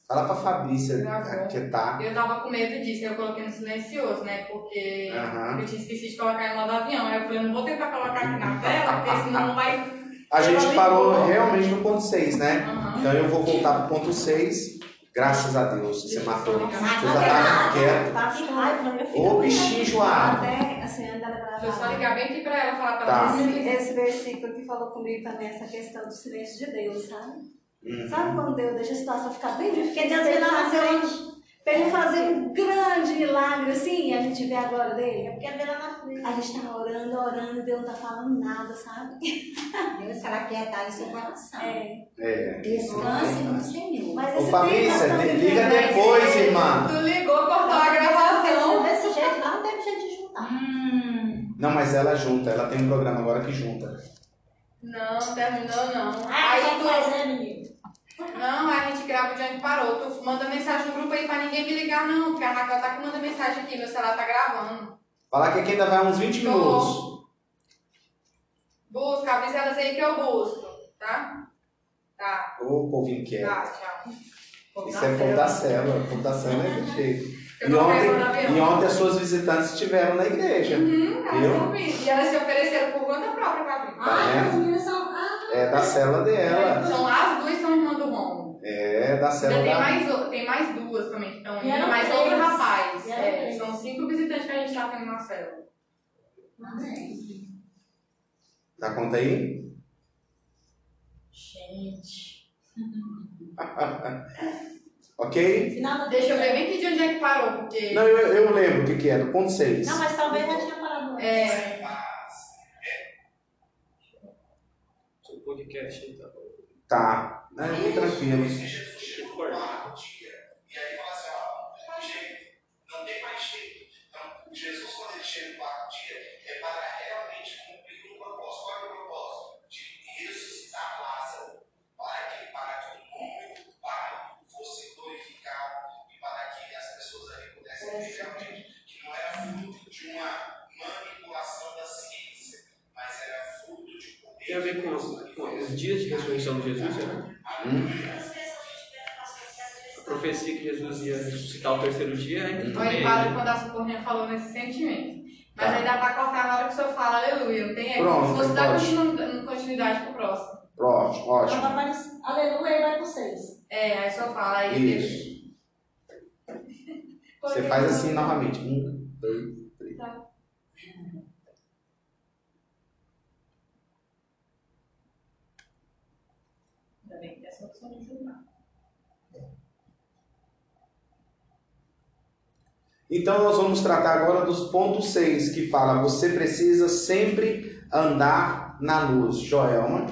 Fala pra Fabrícia Gravou. que tá. Eu tava com medo disso, eu coloquei no silencioso, né? Porque Aham. eu tinha esquecido de colocar em modo avião. Aí eu falei, eu não vou tentar colocar aqui na tela, porque senão não vai. A gente parou realmente no ponto 6, né? Aham. Então eu vou voltar pro ponto 6. Graças a Deus, você matou. Você já tava quieto. Tá com raiva. Ô bichinho enjoado. Até a senhora da Deixa eu só ligar bem aqui pra ela falar pra Tá. ela. Esse, esse versículo que falou comigo também, essa questão do silêncio de Deus, sabe? Uhum. Sabe quando Deus deixa a situação ficar bem difícil? Porque Deus vê na frente. Pra ele fazer um grande milagre assim a gente vê a glória É dele. porque vê lá na frente. A gente tá orando, orando e Deus não tá falando nada, sabe? Deus fará quietar em seu coração. É. É. Descanse no Senhor. Mas Ô li- estamos liga depois, mas- irmã. Tu ligou, cortou a gravação. Desse jeito lá não teve jeito de juntar. Hum, Não, mas ela junta, ela tem um programa agora que junta. Não, terminou não. Ah, Aí tu. fazer, menino. Não, a gente grava de onde parou. Tu manda mensagem no grupo aí pra ninguém me ligar, não. Porque a Raquel tá que manda mensagem aqui, meu celular tá gravando. Falar que aqui ainda vai uns 20 minutos. Busca, avisa elas aí que eu busco, tá? Tá, Ô, povinho quieto. tá, tchau. Povo Isso é povo da cela. célula. Povo da célula é. Eu E ontem, e ontem as suas visitantes estiveram na igreja. Uhum, elas Viu? E elas se ofereceram por conta própria pra vir. Tá Ai, as meninas são. É da célula dela. São as duas são irmãs do Romo. É, da célula Ainda tem da... mais, tem mais duas também que estão indo, mais três. outro rapaz. É, são cinco visitantes que a gente está tendo na célula. Amém. Dá conta aí? Gente. Ok? Final do Deixa eu ver bem que de onde é que parou, porque. Não, eu, eu lembro o que, que é, do ponto 6. Não, mas talvez já tinha parado antes. É, Seu podcast aí tá bom. Tá. Né, fique tranquilo. E aí fala assim, ó, não tem mais jeito, não tem mais jeito. Então, Jesus, quando ele chega no quarto dia, é para realmente cumprir um propósito. Qual é o propósito? De ressuscitar Lázaro, para que, para que o nome do Pai fosse glorificado e para que as pessoas ali pudessem ver realmente que não era fruto de uma manipulação da ciência, mas era fruto de poder. Tem a ver com os, com os dias de ressurreição de Jesus, né? A profecia que Jesus ia ressuscitar o terceiro dia, aí olha, também. para quando a socorrinha falou nesse sentimento. Mas Tá. aí dá pra cortar na hora que o senhor fala aleluia, não tem? É Pronto, se fosse dar pode. continu- continuidade pro próximo. Ótimo, Então vai para aleluia e vai para vocês. É, aí o senhor fala aí. Isso. Você faz assim novamente. Um, dois, três. Ainda bem que de julgar. Então nós vamos tratar agora dos pontos 6, que fala você precisa sempre andar na luz. Joelma.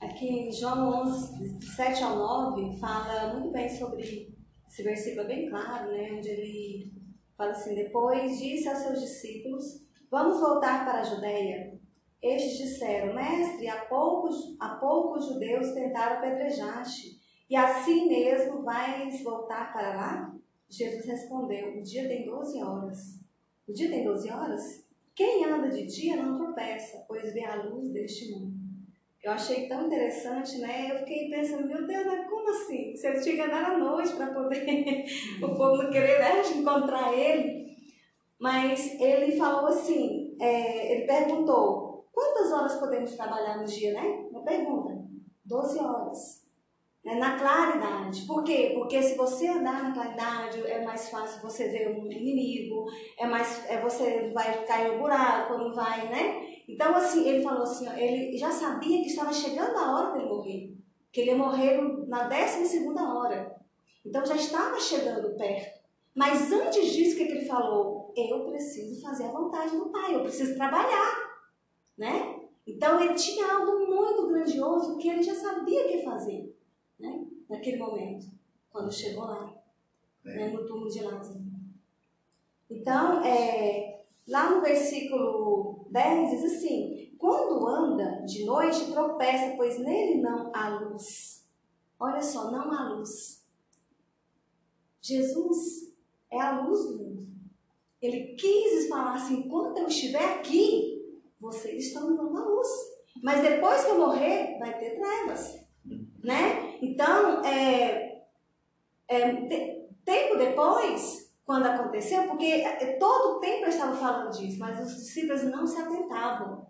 Aqui em João 11, de 7 ao 9, fala muito bem sobre esse versículo, é bem claro, né? Onde ele fala assim: Depois disse aos seus discípulos: Vamos voltar para a Judéia. Estes disseram: Mestre, há poucos, há poucos judeus tentaram apedrejar-te, e assim mesmo vais voltar para lá? Jesus respondeu: O dia tem 12 horas. O dia tem 12 horas? Quem anda de dia não tropeça, pois vê a luz deste mundo. Eu achei tão interessante, né? Eu fiquei pensando, meu Deus, mas como assim? Se ele tinha que andar à noite para poder o povo querer né, encontrar ele. Mas ele falou assim, é, ele perguntou, quantas horas podemos trabalhar no dia, né? Uma pergunta. 12 horas. Né? Na claridade. Por quê? Porque se você andar na claridade, é mais fácil você ver um inimigo, é mais, é, você vai cair no buraco, não vai, né? Então, assim, ele falou assim, ó, ele já sabia que estava chegando a hora dele morrer. Que ele ia morrer na 12 hora. Então, já estava chegando perto. Mas antes disso, o que, que ele falou? Eu preciso fazer a vontade do Pai, eu preciso trabalhar, né? Então, ele tinha algo muito grandioso que ele já sabia o que fazer, né? Naquele momento, quando chegou lá, né? no túmulo de Lázaro. Então, é, lá no versículo 10 diz assim: Quando anda de noite, tropeça, pois nele não há luz. Olha só, não há luz. Jesus é a luz do mundo. Ele quis falar assim: enquanto eu estiver aqui, vocês estão me dando a luz. Mas depois que eu morrer, vai ter trevas. Né? Então, é, é, te- tempo depois, quando aconteceu, porque é, todo o tempo eu estava falando disso, mas os discípulos não se atentavam.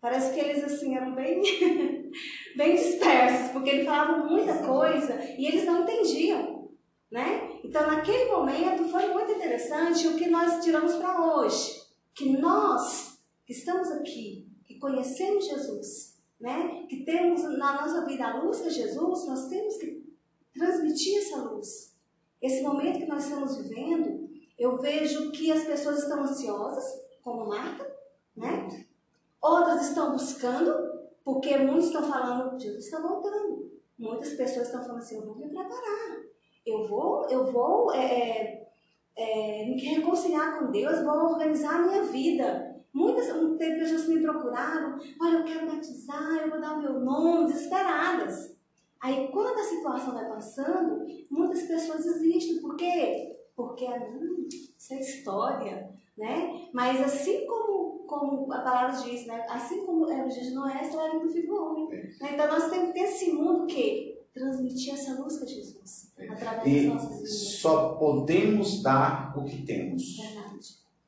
Parece que eles assim eram bem, bem dispersos, porque ele falava muita coisa e eles não entendiam, né? Então, naquele momento foi muito interessante o que nós tiramos para hoje, que nós que estamos aqui, que conhecemos Jesus, né? Que temos na nossa vida a luz é Jesus, nós temos que transmitir essa luz. Esse momento que nós estamos vivendo, eu vejo que as pessoas estão ansiosas, como Marta, né? Outras estão buscando, porque muitos estão falando, Jesus está voltando. Muitas pessoas estão falando assim, eu vou me preparar. Eu vou, eu vou é, é, é, me reconciliar com Deus, vou organizar a minha vida. Muitas tem pessoas que me procuraram, olha, eu quero batizar, eu vou dar o meu nome, desesperadas. Aí quando a situação vai passando, muitas pessoas desistem. Por quê? Porque, não, isso é história, né? Mas assim como, como a palavra diz, né? Assim como era o dia de Noé, será do Filho do Homem. Né? Então nós temos que ter esse mundo que transmitir essa luz de Jesus através E das nossas vidas. só podemos dar o que temos. Verdade.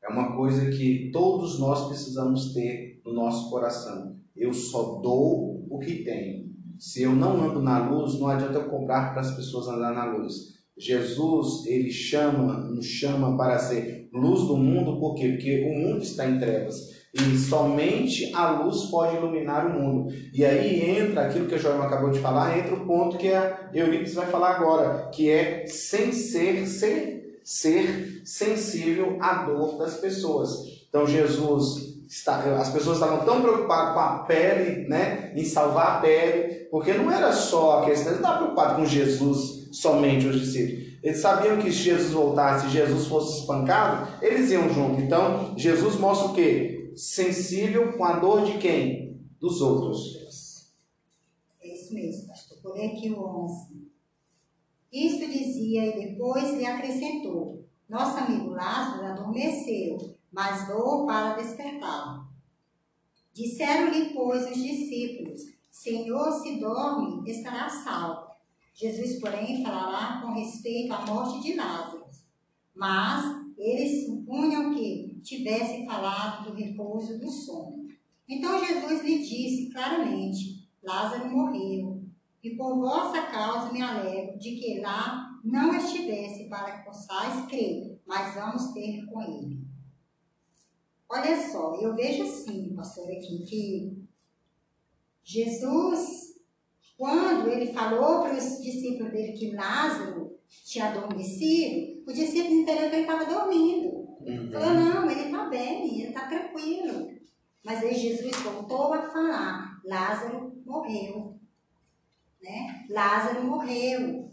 É uma coisa que todos nós precisamos ter no nosso coração. Eu só dou o que tenho. Se eu não ando na luz, não adianta eu cobrar para as pessoas andar na luz. Jesus, ele chama, nos chama para ser luz do mundo, por quê? Porque o mundo está em trevas. E somente a luz pode iluminar o mundo. E aí entra aquilo que a Joelma acabou de falar, entra o ponto que a Eurípides vai falar agora, que é sem ser, ser, ser sensível à dor das pessoas. Então Jesus está, as pessoas estavam tão preocupadas com a pele, né, em salvar a pele, porque não era só a questão, eles não estavam preocupados com Jesus somente os discípulos. Eles sabiam que se Jesus voltasse, se Jesus fosse espancado, eles iam junto. Então, Jesus mostra o quê? Sensível com a dor de quem? Dos outros. É isso mesmo, pastor. Por aqui o 11. Isto dizia e depois lhe acrescentou: Nosso amigo Lázaro adormeceu, mas vou para despertá-lo. Disseram-lhe, pois, os discípulos: Senhor, se dorme, estará salvo. Jesus, porém, falará com respeito à morte de Lázaro. Mas eles supunham que tivesse falado do repouso do sono. Então Jesus lhe disse claramente: Lázaro morreu, e por vossa causa me alegro de que lá não estivesse para que possais crer, mas vamos ter com ele. Olha só, eu vejo assim, pastor, aqui, que Jesus, quando ele falou para os discípulos dele que Lázaro tinha adormecido, o discípulo entendeu que ele estava dormindo. Uhum. Falou, não, ele está bem, ele está tranquilo. Mas aí Jesus voltou a falar, Lázaro morreu. Né? Lázaro morreu.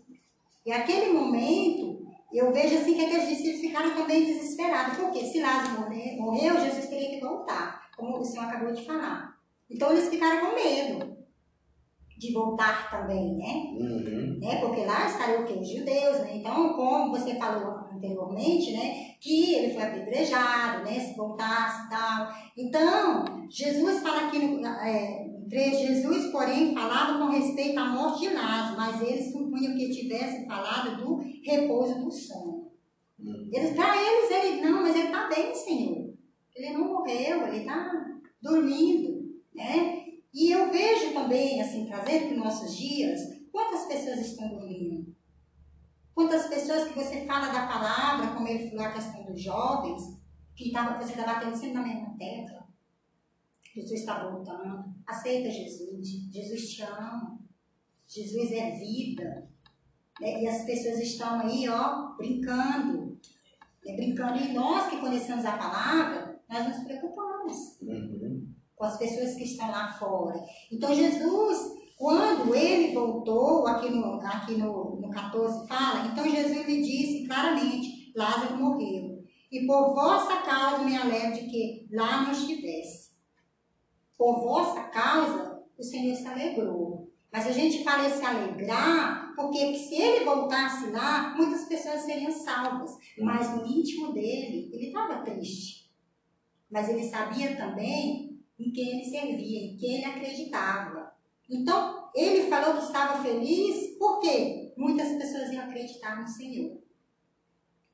E aquele momento, eu vejo assim que aqueles discípulos ficaram também desesperados. Porque se Lázaro morreu, morreu, Jesus teria que voltar, como o senhor acabou de falar. Então eles ficaram com medo de voltar também, né? Uhum. né? Porque lá estariam o quê? Os judeus, né? Então, como você falou anteriormente, né? Que ele foi apedrejado, né? Se voltasse e tal. Então, Jesus fala aqui no é, 3, Jesus, porém, falava com respeito à morte de Lázaro, mas eles supunham que tivesse falado do repouso do sono. Uhum. Eles, para eles, ele, não, mas ele está bem, Senhor. Ele não morreu, ele está dormindo, né? E eu vejo também, assim, trazendo para os nossos dias, quantas pessoas estão dormindo. Quantas pessoas que você fala da palavra, como ele falou a questão dos jovens, que tava, você está batendo sempre na mesma tecla. Jesus está voltando. Aceita Jesus. Jesus te ama. Jesus é vida. Né? E as pessoas estão aí, ó, brincando. Né? Brincando. E nós que conhecemos a palavra, nós nos preocupamos Uhum. com as pessoas que estão lá fora. Então, Jesus, quando ele voltou, aqui no, aqui no, no 14 fala, então Jesus lhe disse claramente: Lázaro morreu. E por vossa causa me alegro de que lá não estivesse. Por vossa causa, o Senhor se alegrou. Mas a gente fala se alegrar, porque se ele voltasse lá, muitas pessoas seriam salvas. Mas no íntimo dele, ele estava triste. Mas ele sabia também em quem ele servia, em quem ele acreditava. Então, ele falou que estava feliz porque muitas pessoas iam acreditar no Senhor.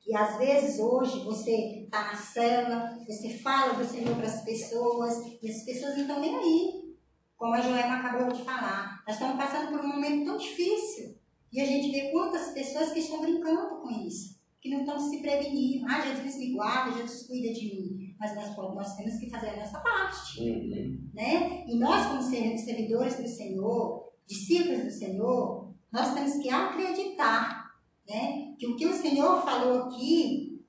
E às vezes hoje você está na célula, você fala do Senhor para as pessoas, e as pessoas não estão nem aí. Como a Joema acabou de falar. Nós estamos passando por um momento tão difícil. E a gente vê quantas pessoas que estão brincando com isso, que não estão se prevenindo. Ah, Jesus me guarda, Jesus cuida de mim. Mas nós, nós temos que fazer a nossa parte Uhum. né? E nós, como ser- servidores do Senhor, discípulos do Senhor, nós temos que acreditar, né? Que o que o Senhor falou aqui,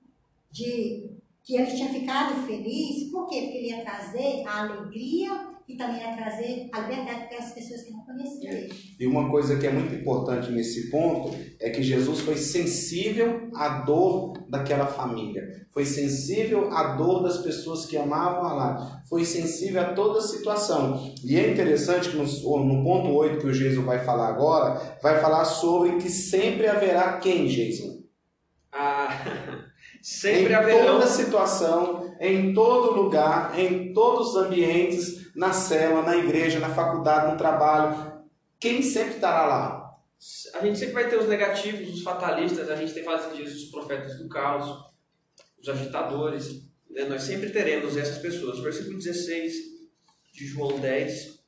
de que ele tinha ficado feliz, por quê? Porque ele ia trazer a alegria e também ia trazer a liberdade para aquelas pessoas que não conheciam ele. E uma coisa que é muito importante nesse ponto é que Jesus foi sensível à dor daquela família, foi sensível à dor das pessoas que amavam a lá, foi sensível a toda a situação. E é interessante que no, no ponto 8 que o Jesus vai falar agora, vai falar sobre que sempre haverá quem, Jason? Ah, sempre em haverão. toda situação, em todo lugar, em todos os ambientes, na cela, na igreja, na faculdade, no trabalho, quem sempre estará lá? A gente sempre vai ter os negativos, os fatalistas, a gente tem falado dias os profetas do caos, os agitadores, né? nós sempre teremos essas pessoas. Versículo 16 de João 10,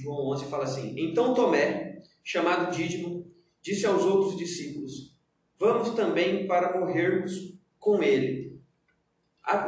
João 11 fala assim: Então Tomé, chamado Dídimo, disse aos outros discípulos: Vamos também para morrermos com ele.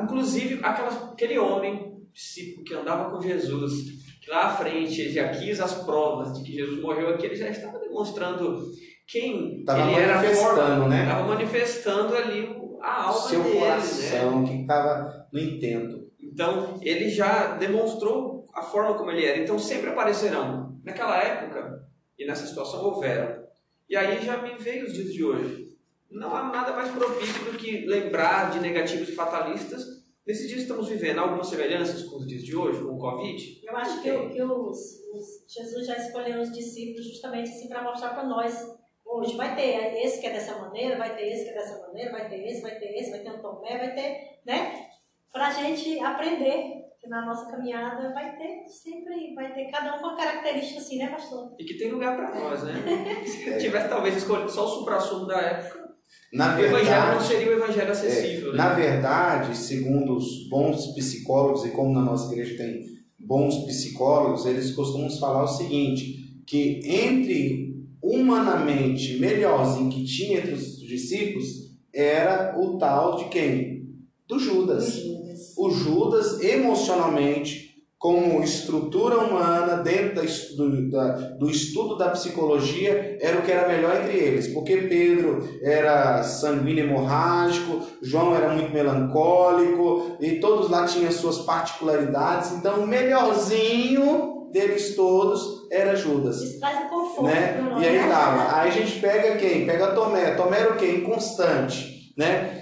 Inclusive, aquele homem, discípulo que andava com Jesus, que lá à frente ele já quis as provas de que Jesus morreu aqui, ele já estava demonstrando quem Tava ele era manifestando, forma, né? Estava manifestando ali a alma Seu dele, né? coração que estava no intento. Então, ele já demonstrou a forma como ele era. Então, sempre aparecerão. Naquela época, e nessa situação, houveram. E aí já me veio os dias de hoje. Não há nada mais propício do que lembrar de negativos e fatalistas. Nesses dias que estamos vivendo algumas semelhanças com os dias de hoje, com o Covid. Eu acho que, que os, os- Jesus já escolheu os discípulos justamente assim para mostrar para nós. Hoje vai ter esse que é dessa maneira, vai ter esse que é dessa maneira, vai ter esse, vai ter esse, vai ter um Tomé, vai ter, né? Para a gente aprender que na nossa caminhada vai ter sempre, vai ter cada um com uma característica assim, né, pastor? E que tem lugar para nós, né? Se tivesse talvez escolhido só o supra-sumo da época, Na o evangelho não verdade, seria o evangelho acessível. né? na verdade, segundo os bons psicólogos, e como na nossa igreja tem bons psicólogos, eles costumam falar o seguinte, que entre humanamente melhorzinho que tinha entre os discípulos era o tal de quem? Do Judas. O Judas, emocionalmente, como estrutura humana, dentro do, da- do estudo da psicologia, era o que era melhor entre eles. Porque Pedro era sanguíneo hemorrágico, João era muito melancólico, e todos lá tinham suas particularidades. Então, o melhorzinho deles todos era Judas Isso um conforto. né? E aí né? tava. Aí a gente pega quem? Pega Tomé. Tomé era o quê? Inconstante, né?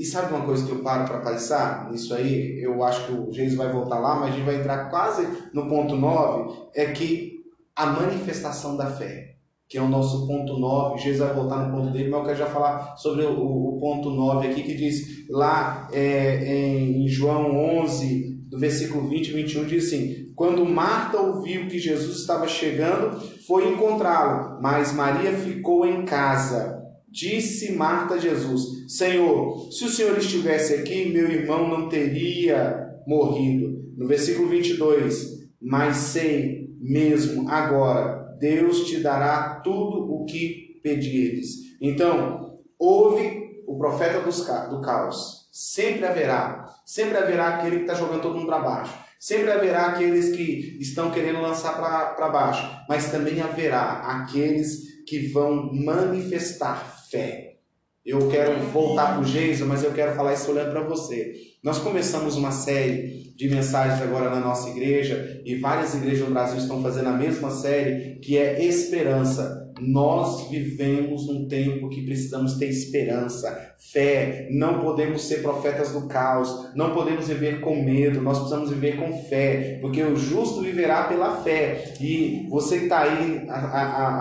E sabe uma coisa que eu paro para pensar nisso aí? Eu acho que o Jesus vai voltar lá, mas a gente vai entrar quase no ponto 9, é que a manifestação da fé, que é o nosso ponto 9, Jesus vai voltar no ponto dele, mas eu quero já falar sobre o, o ponto 9 aqui, que diz lá é, em João 11, do versículo 20 e 21, diz assim, quando Marta ouviu que Jesus estava chegando, foi encontrá-lo, mas Maria ficou em casa. Disse Marta a Jesus: Senhor, se o Senhor estivesse aqui, meu irmão não teria morrido. No versículo 22, mas sei mesmo agora, Deus te dará tudo o que pedires. Então, houve o profeta do caos. Sempre haverá. Sempre haverá aquele que está jogando todo mundo para baixo. Sempre haverá aqueles que estão querendo lançar para baixo. Mas também haverá aqueles que vão manifestar fé. Eu quero voltar para o Geiso, mas eu quero falar isso olhando para você. Nós começamos uma série de mensagens agora na nossa igreja e várias igrejas no Brasil estão fazendo a mesma série, que é Esperança. Nós vivemos num tempo que precisamos ter esperança, fé. Não podemos ser profetas do caos, não podemos viver com medo, nós precisamos viver com fé, porque o justo viverá pela fé. E você que está aí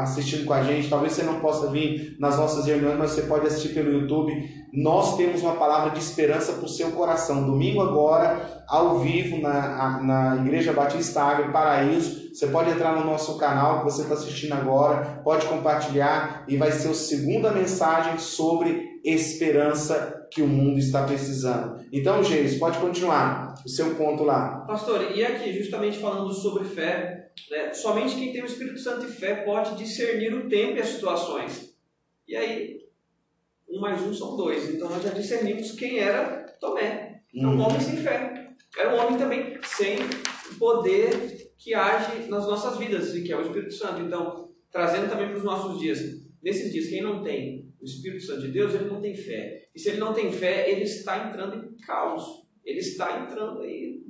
assistindo com a gente, talvez você não possa vir nas nossas reuniões, mas você pode assistir pelo YouTube. Nós temos uma palavra de esperança para o seu coração. Domingo agora, ao vivo, na, na Igreja Batista Água, Paraíso. Você pode entrar no nosso canal que você está assistindo agora, pode compartilhar e vai ser a segunda mensagem sobre esperança que o mundo está precisando. Então, Geis, pode continuar o seu ponto lá. Pastor, e aqui, justamente falando sobre fé, né, somente quem tem o Espírito Santo e fé pode discernir o tempo e as situações. E aí, um mais um são dois. Então nós já discernimos quem era Tomé. Então, um homem sem fé. Era um homem também sem o poder que age nas nossas vidas, e que é o Espírito Santo. Então, trazendo também para os nossos dias. Nesses dias, quem não tem o Espírito Santo de Deus, ele não tem fé. E se ele não tem fé, ele está entrando em caos. Ele está entrando aí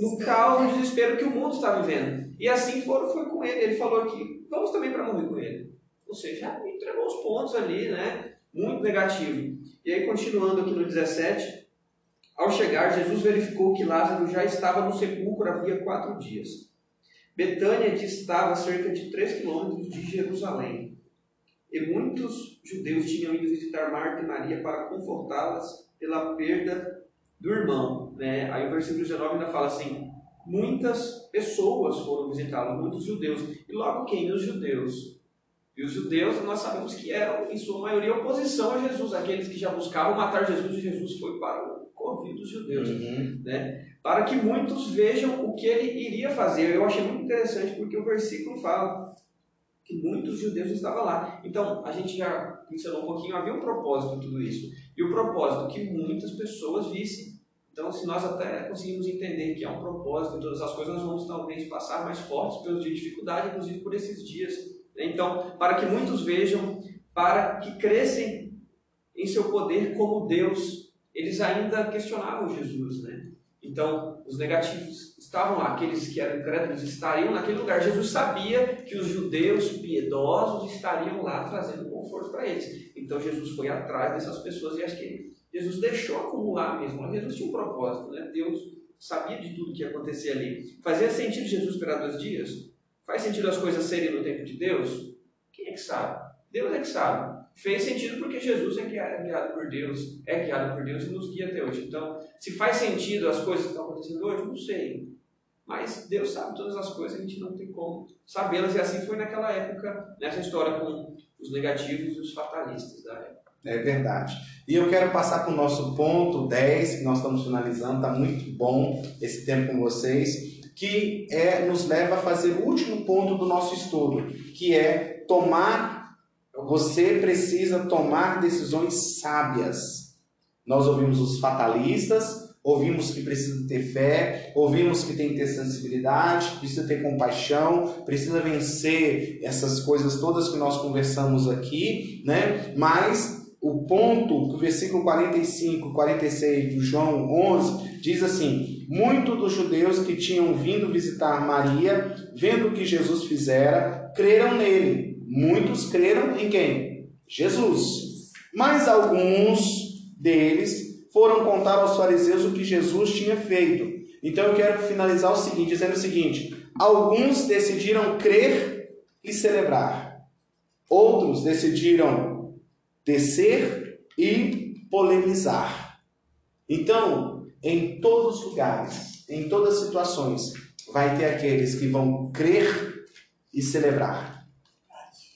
no caos, no desespero que o mundo está vivendo. E assim foram, foi com ele. Ele falou aqui, vamos também para morrer com ele. Ou seja, entregou os pontos ali, né? Muito negativo. E aí, continuando aqui no 17, ao chegar, Jesus verificou que Lázaro já estava no sepulcro havia quatro dias. Betânia distava a cerca de 3 quilômetros de Jerusalém. E muitos judeus tinham ido visitar Marta e Maria para confortá-las pela perda do irmão. Né? Aí o versículo 19 ainda fala assim: muitas pessoas foram visitá-lo, muitos judeus. E logo quem? Os judeus. E os judeus, nós sabemos que eram, em sua maioria, oposição a Jesus, aqueles que já buscavam matar Jesus, e Jesus foi para o ouvido dos judeus Uhum. para que muitos vejam o que ele iria fazer. Eu achei muito interessante porque o versículo fala que muitos judeus estavam lá. Então, a gente já mencionou um pouquinho, havia um propósito em tudo isso. E o propósito que muitas pessoas vissem. Então, se nós até conseguimos entender que há um propósito em todas as coisas, nós vamos talvez passar mais fortes pelos dias de dificuldade, inclusive por esses dias. Então, para que muitos vejam, para que crescem em seu poder como Deus, eles ainda questionavam Jesus, né? Então, os negativos estavam lá, aqueles que eram incrédulos estariam naquele lugar. Jesus sabia que os judeus piedosos estariam lá trazendo conforto para eles. Então, Jesus foi atrás dessas pessoas e acho que Jesus deixou acumular mesmo. Mas Jesus tinha um propósito, né? Deus sabia de tudo que ia acontecer ali. Fazia sentido Jesus esperar dois dias? Faz sentido as coisas serem no tempo de Deus? Quem é que sabe? Deus é que sabe. Fez sentido porque Jesus é é guiado por Deus, é guiado por Deus e nos guia até hoje. Então, se faz sentido as coisas que estão acontecendo hoje, não sei. Mas Deus sabe todas as coisas, a gente não tem como sabê-las. E assim foi naquela época, nessa história com os negativos e os fatalistas da época. É verdade. E eu quero passar para o nosso ponto 10, que nós estamos finalizando, está muito bom esse tempo com vocês, que é nos leva a fazer o último ponto do nosso estudo, que é tomar, você precisa tomar decisões sábias. Nós ouvimos os fatalistas, ouvimos que precisa ter fé, ouvimos que tem que ter sensibilidade, precisa ter compaixão, precisa vencer essas coisas todas que nós conversamos aqui, né? Mas o ponto o versículo 45, 46 de João 11 diz assim: Muitos dos judeus que tinham vindo visitar Maria, vendo o que Jesus fizera, creram nele. Muitos creram em quem? Jesus. Mas alguns deles foram contar aos fariseus o que Jesus tinha feito. Então eu quero finalizar o seguinte, dizendo o seguinte: alguns decidiram crer e celebrar. Outros decidiram descer e polemizar. Então, em todos os lugares, em todas as situações, vai ter aqueles que vão crer e celebrar.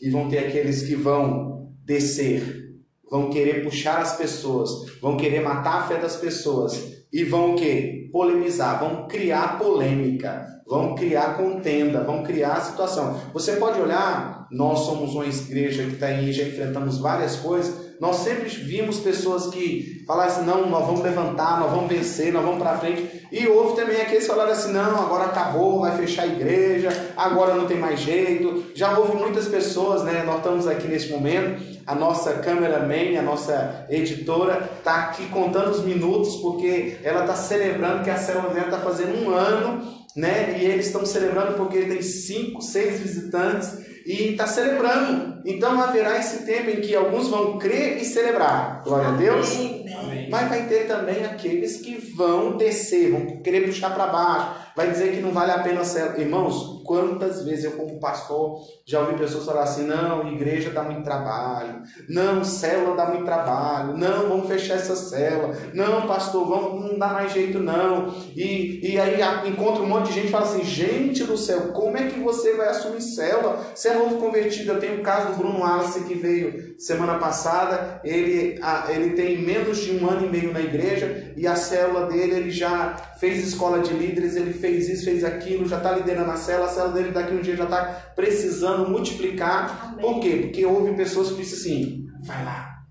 E vão ter aqueles que vão descer, vão querer puxar as pessoas, vão querer matar a fé das pessoas e vão o quê? Polemizar, vão criar polêmica, vão criar contenda, vão criar situação. Você pode olhar, nós somos uma igreja que está aí, já enfrentamos várias coisas, nós sempre vimos pessoas que falaram assim, não, nós vamos levantar, nós vamos vencer, nós vamos para frente. E houve também aqueles que falaram assim, não, agora acabou, vai fechar a igreja, agora não tem mais jeito. Já houve muitas pessoas, né? Nós estamos aqui nesse momento, a nossa cameraman, a nossa editora, está aqui contando os minutos, porque ela está celebrando que a célula dela está fazendo um ano, né? E eles estão celebrando porque tem cinco, seis visitantes e está celebrando. Então haverá esse tempo em que alguns vão crer e celebrar. Glória a Deus. Amém. Mas vai ter também aqueles que vão descer, vão querer puxar para baixo, vai dizer que não vale a pena. Irmãos, quantas vezes eu, como pastor, já ouvi pessoas falar assim: não, igreja dá muito trabalho, não, célula dá muito trabalho, não, vamos fechar essa célula, não, pastor, vamos, não dá mais jeito não. E, e aí encontra um monte de gente e fala assim: gente do céu, como é que você vai assumir célula? Você é novo convertido. Eu tenho o caso do Bruno Wallace que veio semana passada, ele, ele tem menos de um ano e meio na igreja e a célula dele, ele já fez escola de líderes, ele fez isso, fez aquilo, já está liderando a célula, a célula dele daqui um dia já está precisando multiplicar. Amém. Por quê? Porque houve pessoas que disseram assim, vai lá,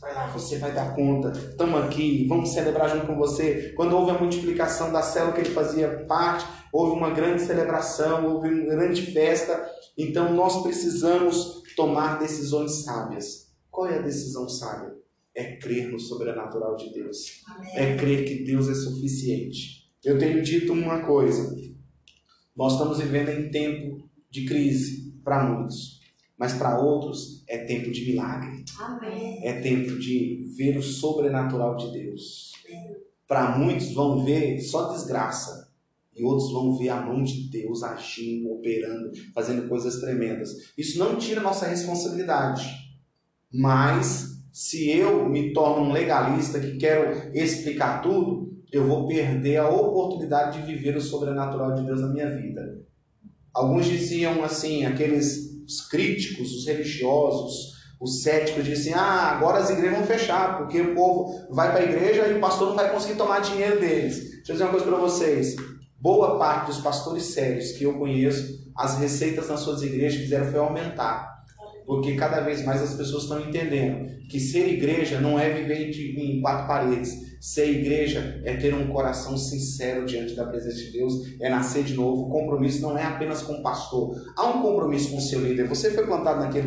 vai lá, você vai dar conta, estamos aqui, vamos celebrar junto com você. Quando houve a multiplicação da célula que ele fazia parte, houve uma grande celebração, houve uma grande festa, então nós precisamos tomar decisões sábias. Qual é a decisão sábia? É crer no sobrenatural de Deus. É crer que Deus é suficiente. Eu tenho dito uma coisa. Nós estamos vivendo em tempo de crise para muitos, mas para outros é tempo de milagre. Amém. É tempo de ver o sobrenatural de Deus. Para muitos vão ver só desgraça. E outros vão ver a mão de Deus agindo, operando, fazendo coisas tremendas. Isso não tira nossa responsabilidade. Mas se eu me torno um legalista que quero explicar tudo, eu vou perder a oportunidade de viver o sobrenatural de Deus na minha vida. Alguns diziam assim, aqueles os críticos, os religiosos, Os céticos dizem assim: ah, agora as igrejas vão fechar, porque o povo vai para a igreja e o pastor não vai conseguir tomar dinheiro deles. Deixa eu dizer uma coisa para vocês. Boa parte dos pastores sérios que eu conheço, as receitas nas suas igrejas fizeram foi aumentar. Porque cada vez mais as pessoas estão entendendo que ser igreja não é viver em quatro paredes. Ser igreja é ter um coração sincero diante da presença de Deus, é nascer de novo. O compromisso não é apenas com o pastor, há um compromisso com o seu líder. Você foi plantado naquele